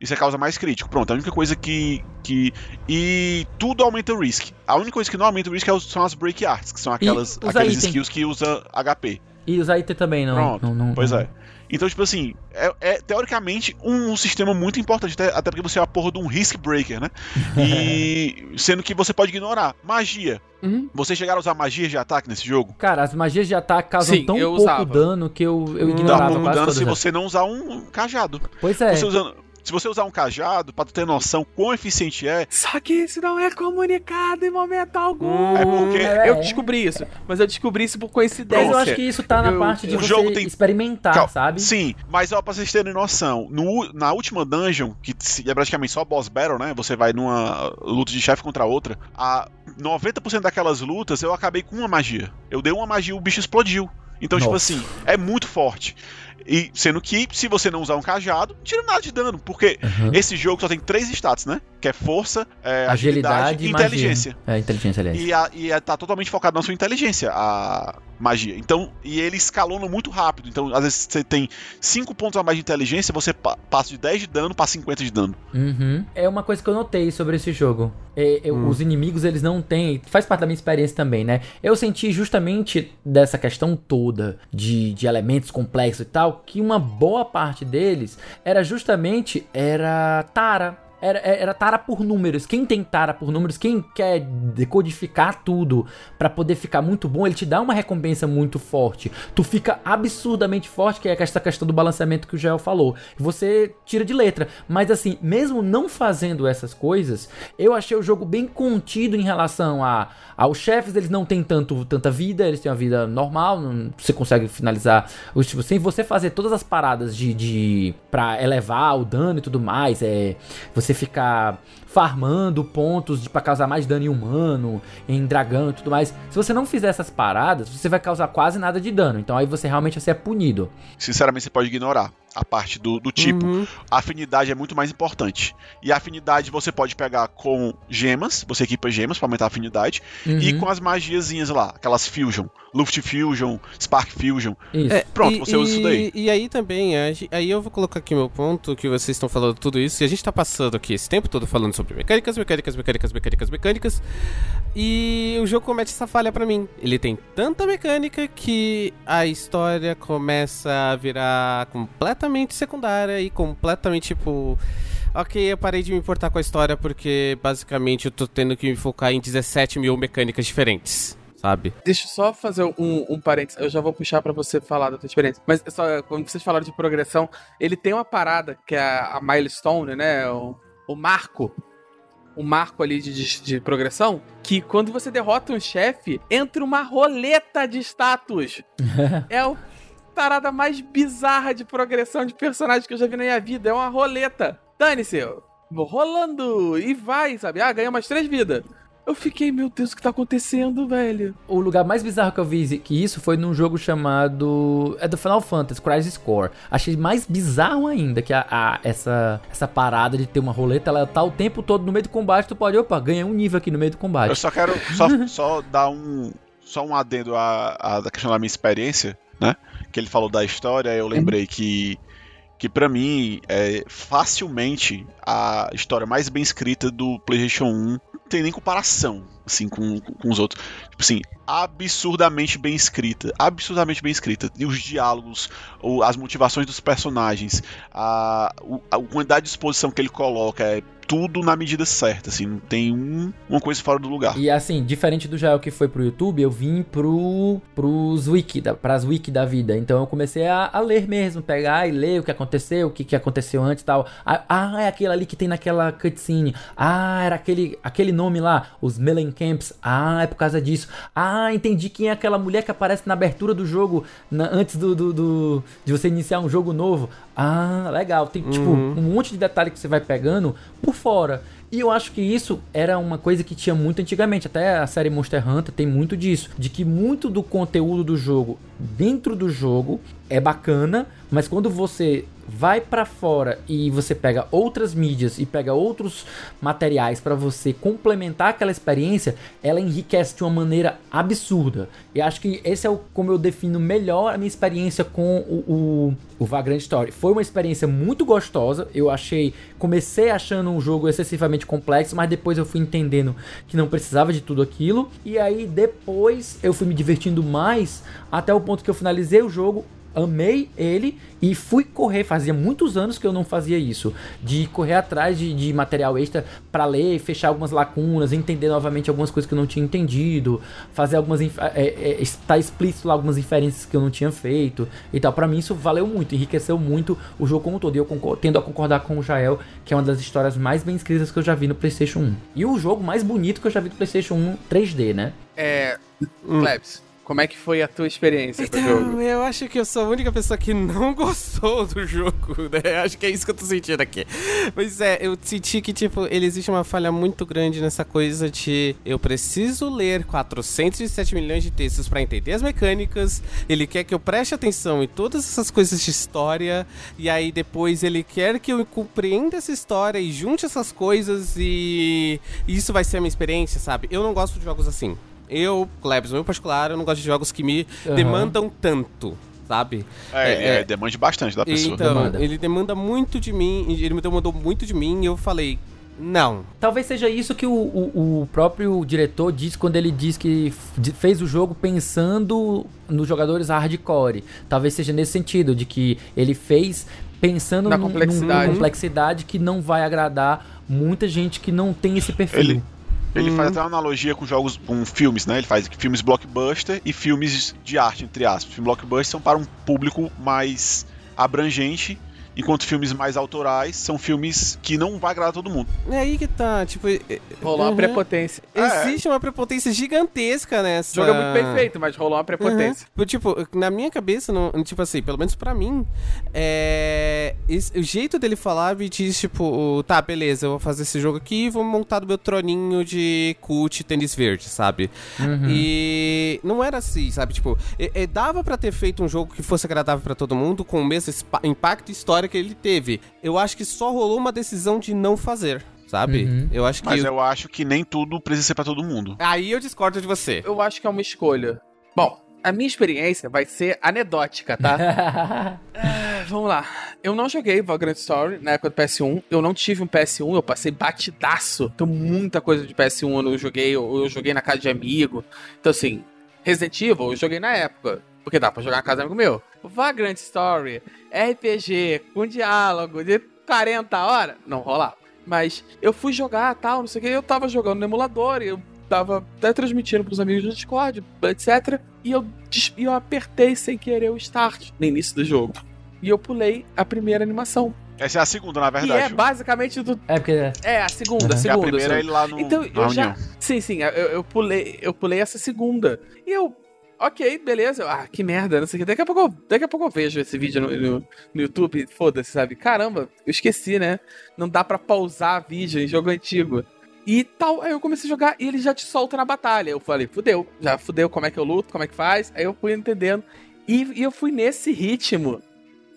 Isso é causa mais crítico. Pronto, a única coisa que. que e tudo aumenta o risk. A única coisa que não aumenta o risk é os- são as break arts, que são aquelas, aqueles item. skills que usa HP. E os IT também não. Pronto, não, não- Pois não- é. Então, tipo assim, é, é, teoricamente um, sistema muito importante, até, até porque você é a porra de um risk breaker, né? E sendo que você pode ignorar. Magia. Uhum. Vocês chegaram a usar magias de ataque nesse jogo? Cara, as magias de ataque causam Sim, tão pouco usava. dano que eu, eu Não Dá ignorava pouco dano se você não usar um cajado. Pois é. Você usando- se você usar um cajado, pra tu ter noção quão eficiente é, Só que isso não é comunicado em momento algum. é porque é. Eu descobri isso, mas eu descobri isso por coincidência. Mas eu acho que isso tá na Eu- parte de o você jogo tem- experimentar, Cal- sabe? Sim, mas ó, pra vocês terem noção, no- na última dungeon, que se- é praticamente só boss battle, né? Você vai numa luta de chefe contra outra, a 90% daquelas lutas eu acabei com uma magia. Eu dei uma magia e o bicho explodiu. Então, tipo Nossa. assim, é muito forte. E sendo que, se você não usar um cajado, não tira nada de dano. Porque Uhum. esse jogo só tem três status, né? Que é força, é, Agilidade agilidade, e magia. inteligência. É, inteligência, aliás. E, a, e a- tá totalmente focado na sua inteligência, a magia. Então, e ele escalona muito rápido. Então, às vezes você tem 5 pontos a mais de inteligência, você pa- passa de 10 de dano pra 50 de dano. Uhum. É uma coisa que eu notei sobre esse jogo. É, eu- Os inimigos, eles não têm. Faz parte da minha experiência também, né? Eu senti justamente dessa questão toda de, de elementos complexos e tal, que uma boa parte deles era justamente. Era Tara. Era, era tara por números. Quem tem tara por números, quem quer decodificar tudo para poder ficar muito bom, ele te dá uma recompensa muito forte. Tu fica absurdamente forte, que é essa questão do balanceamento que o Gel falou. Você tira de letra. Mas assim, mesmo não fazendo essas coisas, eu achei o jogo bem contido em relação a aos chefes, eles não têm tanto, tanta vida, eles têm uma vida normal, não, você consegue finalizar os tipo, sem você fazer todas as paradas de, de para elevar o dano e tudo mais, é você ficar farmando pontos para causar mais dano em humano, em dragão e tudo mais. Se você não fizer essas paradas, você vai causar quase nada de dano. Então aí você realmente vai ser punido. Sinceramente, você pode ignorar a parte do, do tipo. Uhum. A afinidade é muito mais importante. E a afinidade você pode pegar com gemas, você equipa gemas para aumentar a afinidade, uhum. e com as magiazinhas lá, aquelas fusion, Luft Fusion, Spark Fusion. É, Pronto, e, você usa isso daí. E aí também, aí eu vou colocar aqui meu ponto, que vocês estão falando tudo isso, e a gente tá passando aqui esse tempo todo falando sobre mecânicas, mecânicas, mecânicas, mecânicas, mecânicas, e o jogo comete essa falha para mim. Ele tem tanta mecânica que a história começa a virar completamente secundária e completamente, tipo... Ok, eu parei de me importar com a história porque basicamente eu tô tendo que me focar em 17 mil mecânicas diferentes sabe? Deixa eu só fazer um, um parênteses. Eu já vou puxar para você falar da tua experiência. Mas só, quando vocês falaram de progressão, ele tem uma parada que é a, a milestone, né? O, o marco um marco ali de, de, de, progressão, que quando você derrota um chefe, entra uma roleta de status. é a parada mais bizarra de progressão de personagem que eu já vi na minha vida. É uma roleta. Dane-se, rolando e vai, sabe? Ah, ganha umas três vidas. Eu fiquei, meu Deus, o que tá acontecendo, velho? O lugar mais bizarro que eu vi que isso foi num jogo chamado. É do Final Fantasy, Crisis Core. Achei mais bizarro ainda que a, a, essa, essa parada de ter uma roleta, ela tá o tempo todo no meio do combate. Tu pode, opa, ganha um nível aqui no meio do combate. Eu só quero só, só dar um. Só um adendo à, à questão da minha experiência, né? Que ele falou da história, eu lembrei que que para mim é facilmente a história mais bem escrita do PlayStation 1. Não tem nem comparação assim com, com os outros. Tipo assim, absurdamente bem escrita, absurdamente bem escrita. E os diálogos, ou as motivações dos personagens, a, a, a quantidade de exposição que ele coloca é tudo na medida certa, assim, não tem um, uma coisa fora do lugar. E assim, diferente do Jael que foi pro YouTube, eu vim pro, pros wiki, da, pras wiki da vida. Então eu comecei a, a ler mesmo, pegar e ler o que aconteceu, o que, que aconteceu antes e tal. Ah, ah, é aquele ali que tem naquela cutscene. Ah, era aquele, aquele nome lá, os Melencamps. Ah, é por causa disso. Ah, entendi quem é aquela mulher que aparece na abertura do jogo, na, antes do, do, do, de você iniciar um jogo novo. Ah, legal. Tem, tipo, uhum. tipo, um monte de detalhe que você vai pegando por fora. E eu acho que isso era uma coisa que tinha muito antigamente. Até a série Monster Hunter tem muito disso. De que muito do conteúdo do jogo, dentro do jogo, é bacana, mas quando você vai para fora e você pega outras mídias e pega outros materiais para você complementar aquela experiência, ela enriquece de uma maneira absurda. E acho que esse é o, como eu defino melhor a minha experiência com o, o, o Vagrant Story. Foi uma experiência muito gostosa. Eu achei, comecei achando um jogo excessivamente complexo, mas depois eu fui entendendo que não precisava de tudo aquilo. E aí depois eu fui me divertindo mais até o ponto que eu finalizei o jogo amei ele e fui correr. Fazia muitos anos que eu não fazia isso. De correr atrás de, de material extra para ler, fechar algumas lacunas, entender novamente algumas coisas que eu não tinha entendido, fazer algumas. É, é, estar explícito lá algumas inferências que eu não tinha feito e tal. Para mim isso valeu muito, enriqueceu muito o jogo como um todo. E eu tendo a concordar com o Jael, que é uma das histórias mais bem escritas que eu já vi no PlayStation 1. E o jogo mais bonito que eu já vi no PlayStation 1 3D, né? É. Hum. Como é que foi a tua experiência então, com o então, jogo? Eu acho que eu sou a única pessoa que não gostou do jogo, né? Acho que é isso que eu tô sentindo aqui. Pois é, eu senti que, tipo, ele existe uma falha muito grande nessa coisa de eu preciso ler 407 milhões de textos para entender as mecânicas, ele quer que eu preste atenção em todas essas coisas de história, e aí depois ele quer que eu compreenda essa história e junte essas coisas e isso vai ser a minha experiência, sabe? Eu não gosto de jogos assim. Eu, Klebs, no meu particular, eu não gosto de jogos que me uhum. demandam tanto sabe? É, é, é, demande bastante da pessoa. Então, demanda. ele demanda muito de mim, ele me demandou muito de mim e eu falei, não. Talvez seja isso que o, o, o, próprio diretor diz quando ele diz que fez o jogo pensando nos jogadores hardcore. Talvez seja nesse sentido, de que ele fez pensando na complexidade. complexidade que não vai agradar muita gente que não tem esse perfil. Ele- Ele faz até uma analogia com jogos, com filmes, né? Ele faz filmes blockbuster e filmes de arte, entre aspas. Filmes blockbuster são para um público mais abrangente, enquanto filmes mais autorais são filmes que não vai agradar todo mundo. É aí que tá, tipo, Rolou uma Uhum. prepotência. É. existe uma prepotência gigantesca nessa. O jogo é muito bem feito, mas rolou uma prepotência. Uhum. Tipo, na minha cabeça, não- tipo assim, pelo menos pra mim, é. esse- o jeito dele falar me diz, tipo, tá, beleza, eu vou fazer esse jogo aqui e vou montar do meu troninho de cult tênis verde, sabe? Uhum. E não era assim, sabe? Tipo, e- e dava pra ter feito um jogo que fosse agradável pra todo mundo, com o mesmo impacto e história que ele teve. Eu acho que só rolou uma decisão de não fazer, sabe? Uhum. Eu acho que. Mas eu acho que nem tudo precisa ser pra todo mundo. Aí eu discordo de você. Eu acho que é uma escolha. Bom, a minha experiência vai ser anedótica, tá? Ah, Vamos lá. Eu não joguei Vagrant Story na época do PS1. Eu não tive um PS1, eu passei batidaço. Então, muita coisa de PS1 eu não joguei, ou eu joguei na casa de amigo. Então, assim, Resident Evil eu joguei na época. Porque dá pra jogar na casa de amigo meu. Vagrant Story, RPG, com diálogo de 40 horas, não rolava. Mas eu fui jogar tal, não sei o que. Eu tava jogando no emulador, eu tava até transmitindo pros amigos do Discord, etc. E eu, e eu apertei sem querer o start no início do jogo. E eu pulei a primeira animação. Essa é a segunda, na e é verdade. basicamente do. é porque. É, a segunda, a Uhum. Segunda. a primeira é ele lá no, Então, na eu já. Sim, sim, eu, eu pulei, eu pulei essa segunda. E eu. Ok, beleza. Ah, que merda, não sei o que. Daqui a pouco, eu- daqui a pouco eu vejo esse vídeo no, no, no YouTube. Foda-se, sabe? Caramba, eu esqueci, né? Não dá pra pausar vídeo em jogo antigo. E tal, aí eu comecei a jogar e ele já te solta na batalha. Eu falei, fudeu, já fudeu como é que eu luto, como é que faz. Aí eu fui entendendo. E, e eu fui nesse ritmo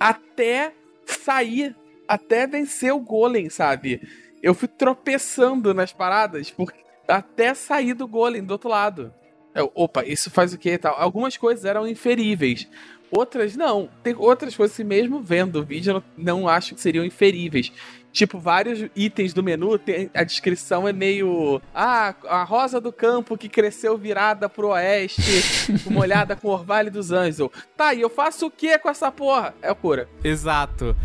até sair, até vencer o golem, sabe? Eu fui tropeçando nas paradas por, até sair do golem do outro lado. Eu, opa, isso faz o que e tal? Algumas coisas eram inferíveis. Outras não. Tem outras coisas que mesmo vendo o vídeo eu não, não acho que seriam inferíveis. Tipo, vários itens do menu, tem, a descrição é meio. Ah, a rosa do campo que cresceu virada pro oeste, molhada com o orvalho dos anjos. Tá, e eu faço o que com essa porra? É o cura. Exato.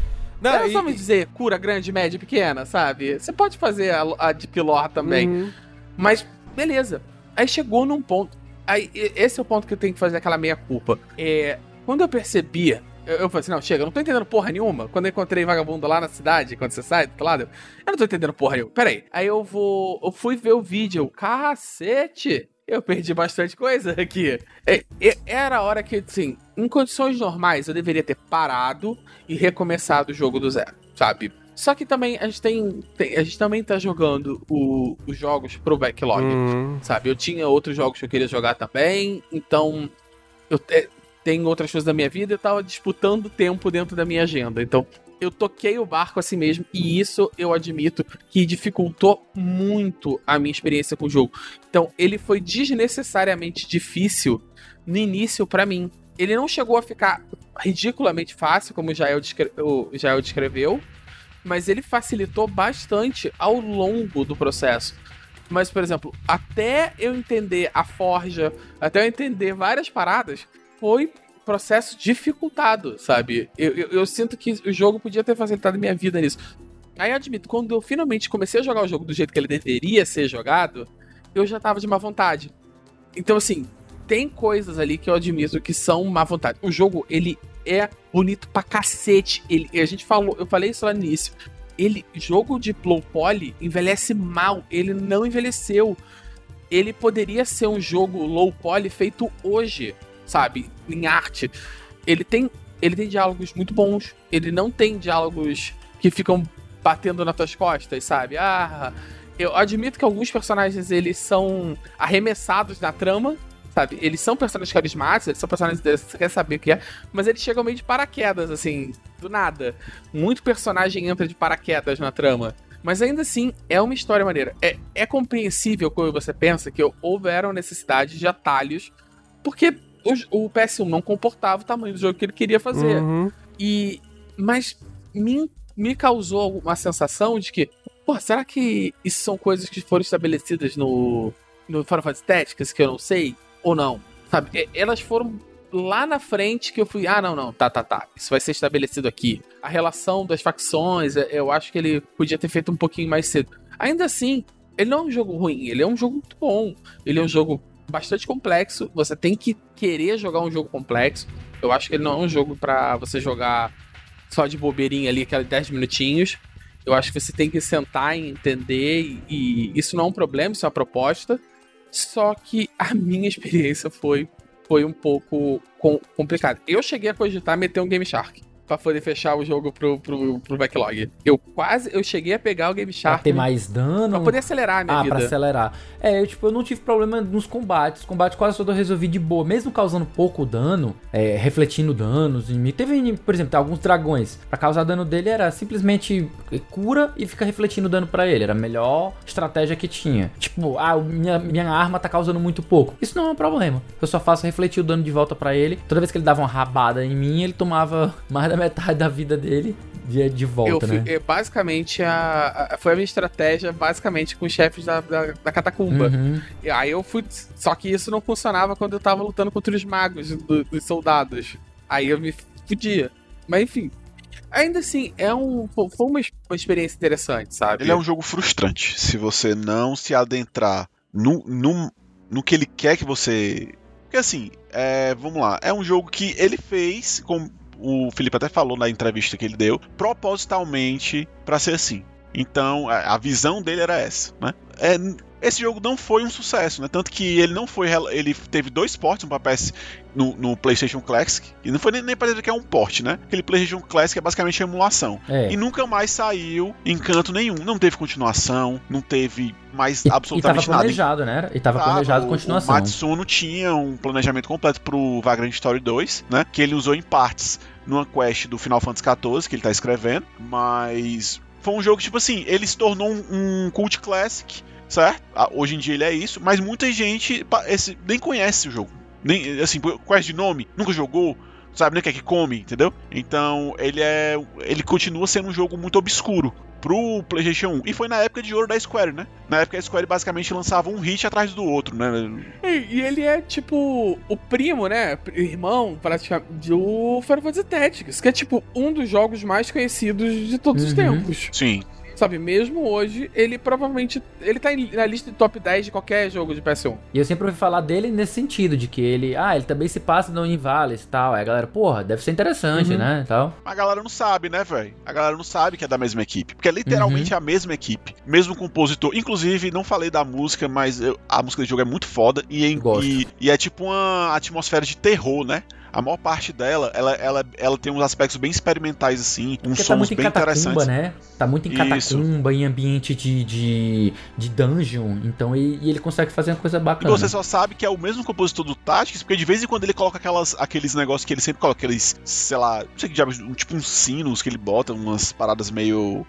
Não, Não, e- só me dizer cura grande, média e pequena, sabe? Você pode fazer a, a de Pilor também. Uhum. Mas, beleza. Aí chegou num ponto. Aí, esse é o ponto que eu tenho que fazer aquela meia-culpa. É. Quando eu percebi. Eu, falei assim, não, chega, eu não tô entendendo porra nenhuma. Quando eu encontrei vagabundo lá na cidade, quando você sai do outro lado, eu, não tô entendendo porra nenhuma. Pera aí. Aí eu vou. Eu fui ver o vídeo. Cacete! Eu perdi bastante coisa aqui. É, é- era a hora que, assim, em condições normais, eu deveria ter parado e recomeçado o jogo do zero, sabe? Só que também a gente tem. tem- a gente também tá jogando o- os jogos pro backlog Uhum. sabe? Eu tinha outros jogos que eu queria jogar também, então eu te- tenho outras coisas da minha vida e eu tava disputando tempo dentro da minha agenda. Então eu toquei o barco assim mesmo e isso eu admito que dificultou muito a minha experiência com o jogo. Então ele foi desnecessariamente difícil no início pra mim. Ele não chegou a ficar ridiculamente fácil, como o Jael, descre- o Jael descreveu, mas ele facilitou bastante ao longo do processo. Mas, por exemplo, até eu entender a forja, até eu entender várias paradas, foi processo dificultado, sabe? Eu, eu, eu sinto que o jogo podia ter facilitado minha vida nisso. Aí eu admito, quando eu finalmente comecei a jogar o jogo do jeito que ele deveria ser jogado, eu já tava de má vontade. Então, assim, tem coisas ali que eu admito que são má vontade. O jogo, ele é bonito pra cacete. Ele, a gente falou, eu falei isso lá no início. Ele, jogo de low poly envelhece mal. Ele não envelheceu. Ele poderia ser um jogo low poly feito hoje, sabe? Em arte. Ele tem, ele tem diálogos muito bons. Ele não tem diálogos que ficam batendo nas tuas costas, sabe? Ah, eu admito que alguns personagens eles são arremessados na trama, sabe? Eles são personagens carismáticos, eles são personagens que você quer saber o que é, mas eles chegam meio de paraquedas, assim, do nada. Muito personagem entra de paraquedas na trama. Mas ainda assim, é uma história maneira. É, é compreensível quando você pensa que houveram necessidade de atalhos, porque o, o PS1 não comportava o tamanho do jogo que ele queria fazer. Uhum. E. Mas me, me causou uma sensação de que. Pô, será que isso são coisas que foram estabelecidas no. No Final Fantasy Tactics, que eu não sei? Ou não? Sabe? Elas foram lá na frente que eu fui, ah, não, não, tá, tá, tá. Isso vai ser estabelecido aqui. A relação das facções, é, eu acho que ele podia ter feito um pouquinho mais cedo. Ainda assim, ele não é um jogo ruim, ele é um jogo muito bom. Ele é um jogo bastante complexo. Você tem que querer jogar um jogo complexo. Eu acho que ele não é um jogo para você jogar só de bobeirinha ali, aqueles 10 minutinhos. Eu acho que você tem que sentar e entender, e, isso não é um problema, isso é uma proposta. Só que a minha experiência foi, foi um pouco com, complicada. Eu cheguei a cogitar meter um Game Shark para poder fechar o jogo pro, pro, pro backlog. Eu quase, eu cheguei a pegar o Game Shark. Pra ter mais dano? Pra poder acelerar a minha ah, vida. Ah, pra acelerar. É, eu, tipo, eu não tive problema nos combates. Os combates quase todos eu resolvi de boa. Mesmo causando pouco dano, é, refletindo danos em mim. Teve, por exemplo, alguns dragões. Pra causar dano dele era simplesmente cura e fica refletindo dano para ele. Era a melhor estratégia que tinha. Tipo, ah, minha, minha arma tá causando muito pouco. Isso não é um problema. Eu só faço refletir o dano de volta para ele. Toda vez que ele dava uma rabada em mim, ele tomava mais da metade da vida dele de, de volta, eu, né? Eu, basicamente, a, a, foi a minha estratégia, basicamente, com os chefes da, da, da catacumba. Uhum. E aí eu fui. Só que isso não funcionava quando eu tava lutando contra os magos, do, dos soldados. Aí eu me fudia. Mas enfim. Ainda assim, é um, foi uma, uma experiência interessante, sabe? Ele é um jogo frustrante. Se você não se adentrar no, no, no que ele quer que você. Porque assim, é, vamos lá, é um jogo que ele fez com o Felipe até falou na entrevista que ele deu, propositalmente para ser assim. Então, a, visão dele era essa, né? É, esse jogo não foi um sucesso, né? Tanto que ele não foi. Ele teve dois ports, um PS no, no, PlayStation Classic, e não foi nem, nem para dizer que é um port, né? Aquele PlayStation Classic é basicamente emulação. É. E nunca mais saiu em canto nenhum. Não teve continuação, não teve mais e, absolutamente e tava planejado, nada. né? E tava, tava planejado o, continuação. O Matsuno tinha um planejamento completo pro Vagrant Story 2, né? Que ele usou em partes numa quest do Final Fantasy XIV que ele tá escrevendo, mas foi um jogo tipo assim, ele se tornou um, um cult classic, certo? Ah, hoje em dia ele é isso, mas muita gente esse, nem conhece o jogo. Nem, assim, quest de nome, nunca jogou, sabe nem o que é que come, entendeu? Então ele é. ele continua sendo um jogo muito obscuro pro PlayStation 1. E foi na época de ouro da Square, né? Na época a Square basicamente lançava um hit atrás do outro, né? E, e ele é tipo o primo, né? Irmão, praticamente, do Final Fantasy Tactics, que é tipo um dos jogos mais conhecidos de todos uhum. os tempos. Sim. Sabe, mesmo hoje, ele provavelmente. Ele tá na lista de top 10 de qualquer jogo de PS1. E eu sempre ouvi falar dele nesse sentido, de que ele. Ah, ele também se passa no Invales e tal. Aí a galera, porra, deve ser interessante, uhum. né? Tal. A galera não sabe, né, velho? A galera não sabe que é da mesma equipe. Porque é literalmente uhum. a mesma equipe. Mesmo compositor. Inclusive, não falei da música, mas eu, a música do jogo é muito foda. E, em, e, e é tipo uma atmosfera de terror, né? A maior parte dela, ela, ela, ela tem uns aspectos bem experimentais, assim, uns Porque tá sons tá bem catacumba, interessantes. né? Tá muito em catacumba, Isso. em ambiente de, de, de dungeon, então e, e, ele consegue fazer uma coisa bacana. E você só sabe que é o mesmo compositor do Tactics, porque de vez em quando ele coloca aquelas, aqueles negócios que ele sempre coloca, aqueles, sei lá, não sei que diabos, tipo uns sinos que ele bota, umas paradas meio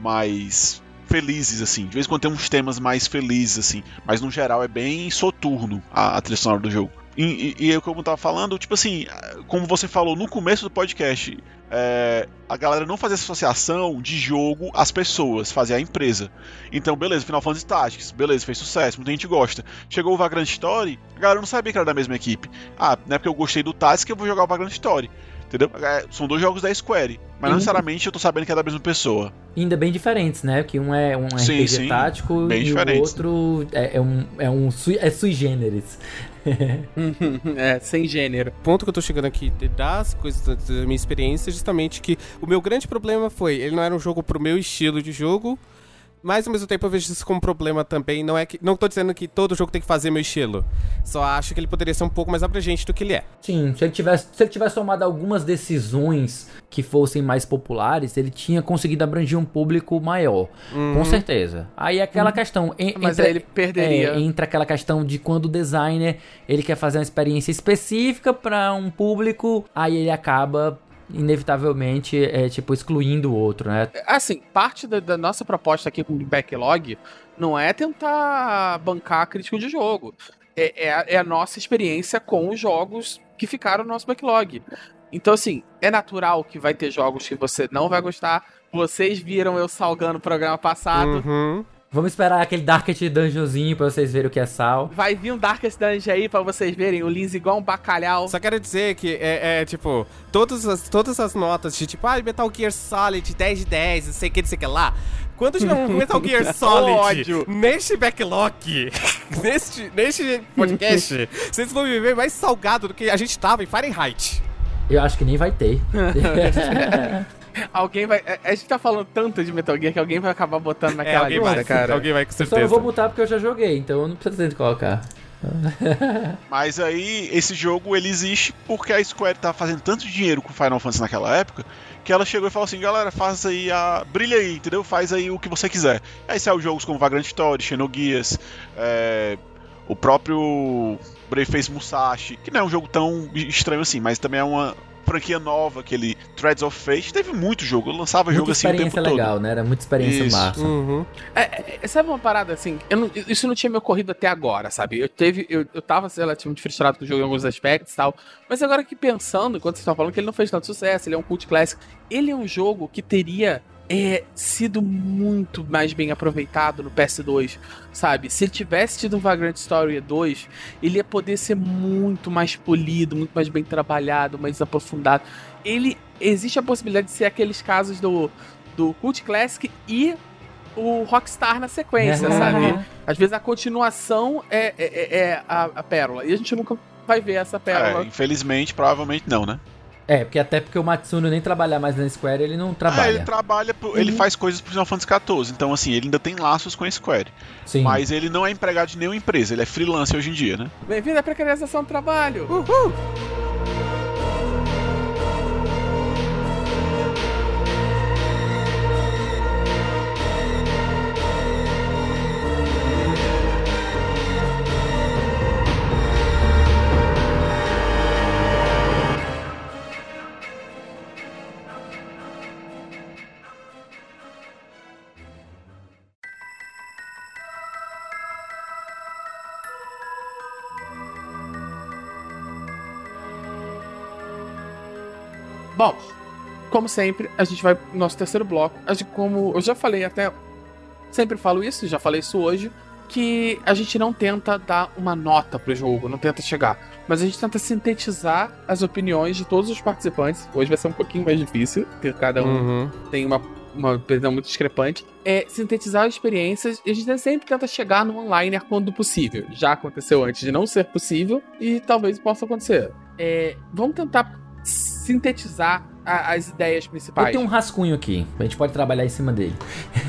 mais felizes, assim. De vez em quando tem uns temas mais felizes, assim. Mas no geral é bem soturno a, a trilha sonora do jogo. E, e, e como eu tava falando, tipo assim, como você falou no começo do podcast, é, a galera não fazia associação de jogo às pessoas, fazia a empresa. Então, beleza, Final Fantasy Tactics, beleza, fez sucesso, muita gente gosta. Chegou o Vagrant Story, a galera não sabia que era da mesma equipe. Ah, não é porque eu gostei do Tactics que eu vou jogar o Vagrant Story. Entendeu? É, são dois jogos da Square, mas não necessariamente eu tô sabendo que é da mesma pessoa. ainda bem diferentes, né? Que um é um sim, RPG sim, tático e diferentes. o outro é, é, um, é um sui, é sui generis. é, sem gênero. O ponto que eu tô chegando aqui das coisas da minha experiência é justamente que o meu grande problema foi, ele não era um jogo pro meu estilo de jogo, mas ao mesmo tempo eu vejo isso como problema também. Não é que. Não tô dizendo que todo jogo tem que fazer meu estilo. Só acho que ele poderia ser um pouco mais abrangente do que ele é. Sim, se ele tivesse, se ele tivesse tomado algumas decisões que fossem mais populares, ele tinha conseguido abranger um público maior. Uhum. Com certeza. Aí aquela uhum. questão. En, Mas entre, aí ele perderia. É, entra aquela questão de quando o designer ele quer fazer uma experiência específica para um público, aí ele acaba inevitavelmente é tipo excluindo o outro, né? Assim, parte da, da nossa proposta aqui com o backlog não é tentar bancar crítico de jogo. É, é, é, a nossa experiência com os jogos que ficaram no nosso backlog. Então, assim, é natural que vai ter jogos que você não vai gostar. Vocês viram eu salgando o programa passado. Uhum. Vamos esperar aquele Darkest Dungeonzinho pra vocês verem o que é sal. Vai vir um Darkest Dungeon aí pra vocês verem o Lins igual um bacalhau. Só quero dizer que é, é, tipo, todas as, todas as notas de tipo, ah, Metal Gear Solid 10 de 10, não sei o que, não sei o que lá. Quando tiver um Metal Gear Solid Ódio. neste backlog, neste, neste podcast, vocês vão me ver mais salgado do que a gente tava em Fahrenheit. Eu acho que nem vai ter. Alguém vai. A a gente tá falando tanto de Metal Gear que alguém vai acabar botando É, naquela alguém lista, vai, cara. alguém vai com Eu só certeza. não vou botar porque eu já joguei, então eu não preciso de colocar. Mas aí, esse jogo ele existe porque a Square tá fazendo tanto dinheiro com Final Fantasy naquela época que ela chegou e falou assim: galera, faz aí a. brilha aí, entendeu? Faz aí o que você quiser. Aí saiu jogos como Vagrant Story, Xenogears, é, o próprio Braveface Musashi, que não é um jogo tão estranho assim, mas também é uma franquia nova, aquele Threads of Fate. Teve muito jogo, eu lançava jogo Muita assim o tempo experiência todo. legal, né? Era muita experiência Isso. massa. Uhum. É, é, sabe uma parada assim? eu não- isso não tinha me ocorrido até agora, sabe? Eu teve, eu, eu tava relativamente frustrado com o jogo em alguns aspectos e tal. Mas agora que pensando, enquanto vocês estão falando que ele não fez tanto sucesso, ele é um cult clássico, ele é um jogo que teria é, sido muito mais bem aproveitado no PS2, sabe? Se ele tivesse tido um Vagrant Story 2, ele ia poder ser muito mais polido, muito mais bem trabalhado, mais aprofundado. Ele existe a possibilidade de ser aqueles casos do do Cult Classic e o Rockstar na sequência, sabe? Às vezes a continuação é, é- é- é a, a pérola. E a gente nunca vai ver essa É, pérola. infelizmente, provavelmente não, né? É, porque até porque o Matsuno nem trabalhar mais na Square, ele não Ah, ele trabalha. trabalha, pro- ele faz coisas pro Final Fantasy XIV, então assim, ele ainda tem laços com a Square. Sim. Mas ele não é empregado de nenhuma empresa, ele é freelance hoje em dia, né? Bem-vindo à precarização do trabalho. Bom, como sempre, a gente vai pro nosso terceiro bloco. Como eu já falei até. Sempre falo isso, já falei isso hoje. Que a gente não tenta dar uma nota pro jogo, não tenta chegar. Mas a gente tenta sintetizar as opiniões de todos os participantes. Hoje vai ser um pouquinho mais difícil, porque cada um Uhum. tem uma, uma opinião muito discrepante. É sintetizar as experiências e a gente sempre tenta chegar no online quando possível. Já aconteceu antes de não ser possível e talvez possa acontecer. É, vamos tentar sintetizar a- as ideias Eu principais. tenho um rascunho aqui, a gente pode trabalhar em cima dele.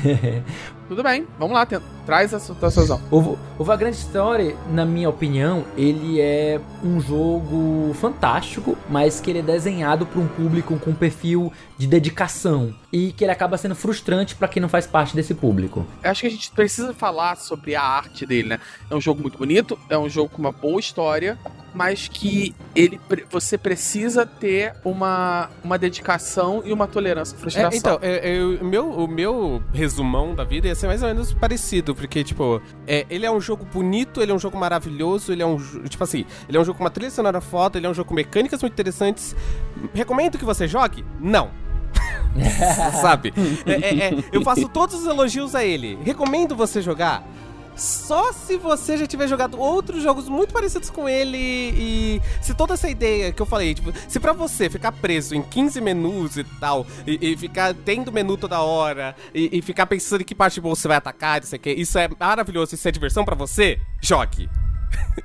Tudo bem, vamos lá, tenta, traz a tua solução. O, o Vagrant Story, na minha opinião, ele é um jogo fantástico, mas que ele é desenhado para um público com um perfil de dedicação e que ele acaba sendo frustrante para quem não faz parte desse público. Eu acho que a gente precisa falar sobre a arte dele, né? É um jogo muito bonito, é um jogo com uma boa história, mas que ele você precisa ter uma, uma dedicação e uma tolerância à É, frustração. então, é, é, o, meu, o meu resumão da vida ia ser mais ou menos parecido, porque, tipo, é, ele é um jogo bonito, ele é um jogo maravilhoso, ele é um tipo assim, ele é um jogo com uma trilha sonora foda, ele é um jogo com mecânicas muito interessantes. Recomendo que você jogue? Não. Sabe? É, é, é, eu faço todos os elogios a ele. Recomendo você jogar? Só se você já tiver jogado outros jogos muito parecidos com ele e se toda essa ideia que eu falei, tipo, se pra você ficar preso em 15 menus e tal, e, e ficar tendo menu toda hora, e, e ficar pensando em que parte boa você vai atacar, não sei o que, isso é maravilhoso, isso é diversão pra você, jogue.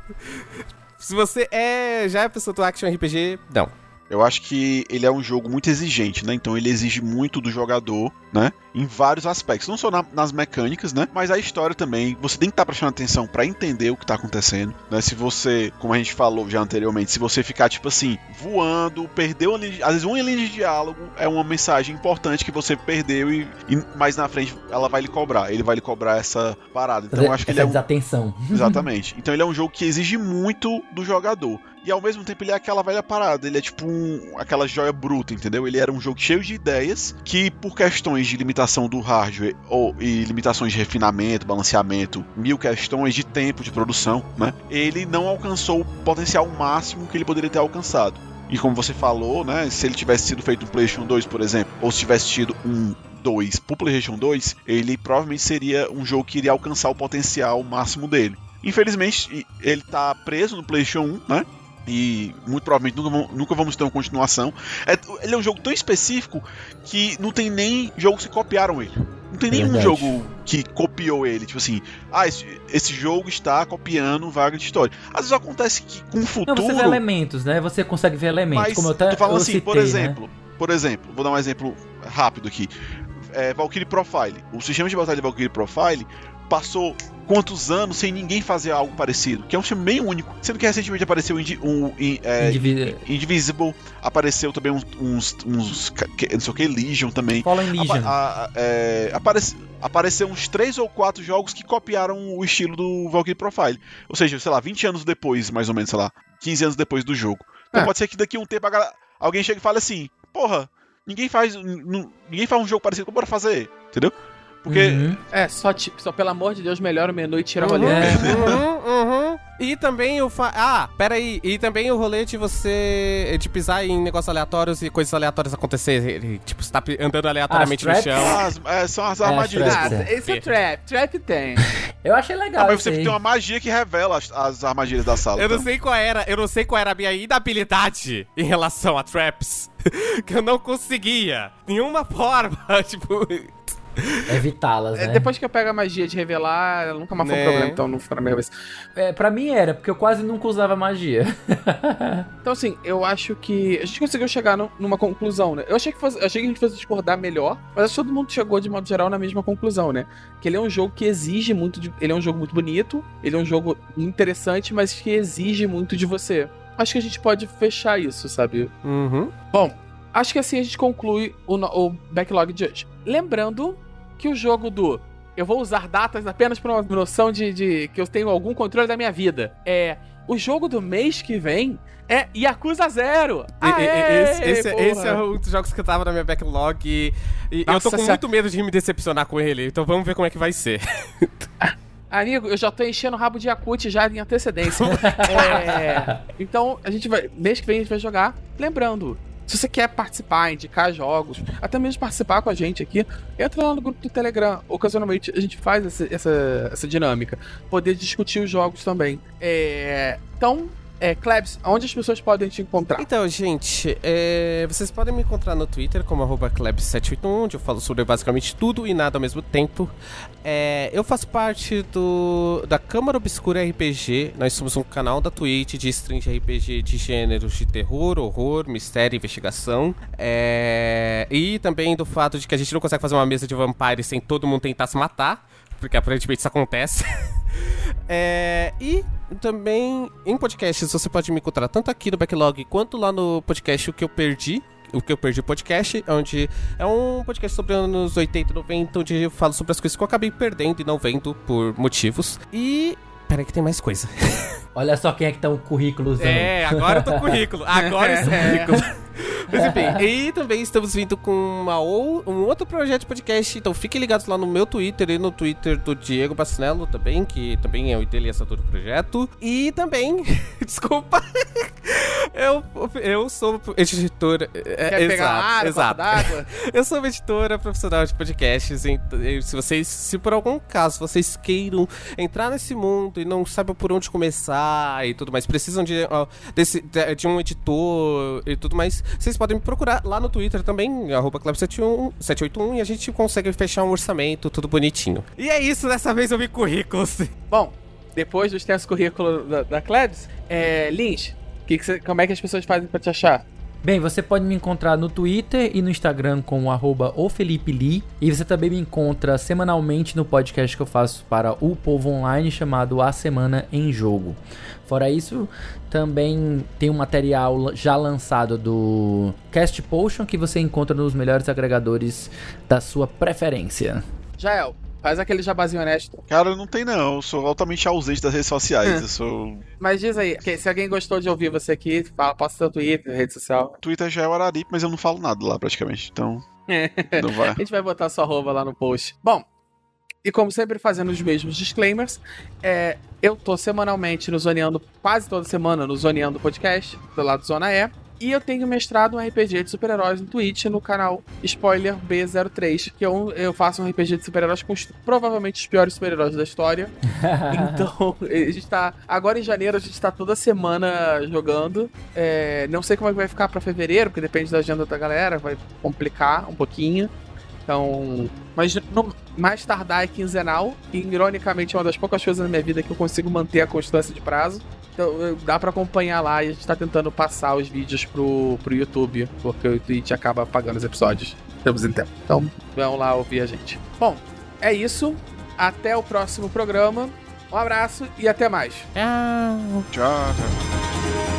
se você é já é pessoa do action RPG, não. Eu acho que ele é um jogo muito exigente, né? Então ele exige muito do jogador, né? Em vários aspectos. Não só na- nas mecânicas, né? Mas a história também. Você tem que estar prestando atenção pra entender o que tá acontecendo, né? Se você, como a gente falou já anteriormente, se você ficar, tipo assim, voando, perdeu uma linha de, Às vezes uma linha de diálogo é uma mensagem importante que você perdeu e, e mais na frente ela vai lhe cobrar. Ele vai lhe cobrar essa parada. Então eu acho que ele Essa é um desatenção. Exatamente. Então ele é um jogo que exige muito do jogador. E ao mesmo tempo ele é aquela velha parada. Ele é tipo um, aquela joia bruta, entendeu? Ele era um jogo cheio de ideias que, por questões de limitação do hardware ou, e limitações de refinamento, balanceamento, mil questões de tempo de produção, né? Ele não alcançou o potencial máximo que ele poderia ter alcançado. E como você falou, né? Se ele tivesse sido feito um PlayStation 2, por exemplo, ou se tivesse tido um 2 pro PlayStation 2, ele provavelmente seria um jogo que iria alcançar o potencial máximo dele. Infelizmente, ele tá preso no PlayStation 1, né? E muito provavelmente nunca, nunca vamos ter uma continuação. É, ele é um jogo tão específico que não tem nem jogos que copiaram ele. Não tem nenhum Verdade. jogo que copiou ele. Tipo assim, ah, esse, esse jogo está copiando vaga de história. Às vezes acontece que com o Não, futuro. você vê elementos, né? Você consegue ver elementos. Mas como eu até tô falando eu assim, citei, por né? exemplo, por exemplo, vou dar um exemplo rápido aqui. É, Valkyrie Profile. O sistema de batalha de Valkyrie Profile passou quantos anos sem ninguém fazer algo parecido? Que é um sistema bem único. Sendo que recentemente apareceu um, in- é, Indivi- Indivisible, apareceu também uns, uns, uns não sei o que, Legion também. Fallen Legion. A- a- é, aparece, apareceu uns três ou quatro jogos que copiaram o estilo do Valkyrie Profile. Ou seja, sei lá, 20 anos depois, mais ou menos, sei lá, 15 anos depois do jogo. Então É. pode ser que daqui a um tempo a galera- alguém chegue e fale assim: Porra, ninguém faz, ninguém faz um jogo parecido, como bora fazer? Entendeu? Porque Uhum. É, só, ti- só pelo amor de Deus, melhora o menu e tira o Uhum, rolê. É. uhum, uhum. E também o fa... Ah, peraí. E também o rolê de você de pisar em negócios aleatórios e coisas aleatórias acontecerem. Tipo, você tá andando aleatoriamente no As chão. as- é, são as É, as armadilhas. Ah, é. esse é trap. Trap tem. Eu achei legal. Ah, mas você tem uma magia que revela as, as armadilhas da sala. Eu não então. sei qual era, eu não sei qual era a minha inabilidade em relação a traps. que eu não conseguia. Nenhuma forma, tipo. Evitá-las, É, né? Depois que eu pego a magia de revelar, ela nunca mais foi um Né. problema, então não fica na minha cabeça. É, pra mim era, porque eu quase nunca usava magia. Então, assim, eu acho que a gente conseguiu chegar nu- numa conclusão, né? Eu achei que, fosse, eu achei que a gente fosse discordar melhor, mas acho que todo mundo chegou, de modo geral, na mesma conclusão, né? Que ele é um jogo que exige muito de. Ele é um jogo muito bonito, ele é um jogo interessante, mas que exige muito de você. Acho que a gente pode fechar isso, sabe? Uhum. Bom, acho que assim a gente conclui o, no- o backlog de hoje. Lembrando que o jogo do. Eu vou usar datas apenas para uma noção de, de que eu tenho algum controle da minha vida. É. O jogo do mês que vem é Yakuza Zero. Aê, esse, esse- esse é um dos jogos que tava na minha backlog e, e eu tô Nossa com muito medo de me decepcionar com ele, então vamos ver como é que vai ser. Amigo, eu já tô enchendo o rabo de Yakut já em antecedência. É, então, a gente vai. Mês que vem a gente vai jogar. Lembrando, se você quer participar, indicar jogos, até mesmo participar com a gente aqui, entra lá no grupo do Telegram. Ocasionalmente a gente faz essa, essa, essa dinâmica. Poder discutir os jogos também. É, então, é, Klebs, onde as pessoas podem te encontrar? Então, gente, é, vocês podem me encontrar no Twitter como arroba Klebs781, onde eu falo sobre basicamente tudo e nada ao mesmo tempo. É, eu faço parte do da Câmara Obscura RPG. Nós somos um canal da Twitch de stream de RPG de gêneros de terror, horror, mistério investigação. É, e também do fato de que a gente não consegue fazer uma mesa de vampires sem todo mundo tentar se matar. Porque aparentemente isso acontece. É, e também em podcasts você pode me encontrar tanto aqui no Backlog quanto lá no podcast O Que Eu Perdi. O Que Eu Perdi Podcast, onde é um podcast sobre anos 80 e 90, onde eu falo sobre as coisas que eu acabei perdendo e não vendo por motivos. E. Peraí que tem mais coisa. Olha só quem é que tá o currículozão. É, agora eu tô currículo. Agora eu sou É. currículo. Mas enfim, e também estamos vindo com uma ou, um outro projeto de podcast, então fiquem ligados lá no meu Twitter e no Twitter do Diego Bacinello também, que também é o idealizador do projeto. E também, desculpa, eu, eu sou editora. É, Quer pegar uma área, exato. d'água? Eu sou uma editora profissional de podcasts. Então, se vocês, se por algum caso vocês queiram entrar nesse mundo e não sabem por onde começar e tudo mais, precisam de, desse, de, um editor e tudo mais, vocês podem me procurar lá no Twitter também, arroba Club781, 781, e a gente consegue fechar um orçamento tudo bonitinho. E é isso, dessa vez eu vi currículos. Bom, depois do extenso currículo da, da Klebs, é, Lins, que que você- como é que as pessoas fazem pra te achar? Bem, você pode me encontrar no Twitter e no Instagram com o Felipe Lee. E você também me encontra semanalmente no podcast que eu faço para o Povo Online chamado A Semana em Jogo. Fora isso, também tem um material já lançado do Cast Potion que você encontra nos melhores agregadores da sua preferência. Jael, faz aquele jabazinho honesto. Cara, não tem não. Eu sou altamente ausente das redes sociais. Eu sou. Mas diz aí, se alguém gostou de ouvir você aqui, fala, posta seu Twitter, rede social. Twitter já é o Araripe, mas eu não falo nada lá praticamente. Então. Não vai. A gente vai botar sua arroba lá no post. Bom, e como sempre fazendo os mesmos disclaimers, é, eu tô semanalmente no Zoneando, quase toda semana no Zoneando Podcast, do lado do Zona E. E eu tenho mestrado um RPG de super-heróis no Twitch, no canal Spoiler B03, que eu, eu faço um RPG de super-heróis com os, provavelmente os piores super-heróis da história. então, a gente tá. Agora em janeiro, a gente tá toda semana jogando. É, não sei como é que vai ficar pra fevereiro, porque depende da agenda da galera, vai complicar um pouquinho. Então. Mas no, mais tardar é quinzenal. E ironicamente é uma das poucas coisas na minha vida que eu consigo manter a constância de prazo. Dá para acompanhar lá e a gente tá tentando passar os vídeos pro, pro YouTube, porque o Twitch acaba apagando os episódios. Estamos em tempo. Então vão lá ouvir a gente. Bom, é isso. Até o próximo programa. Um abraço e até mais. Tchau, tchau.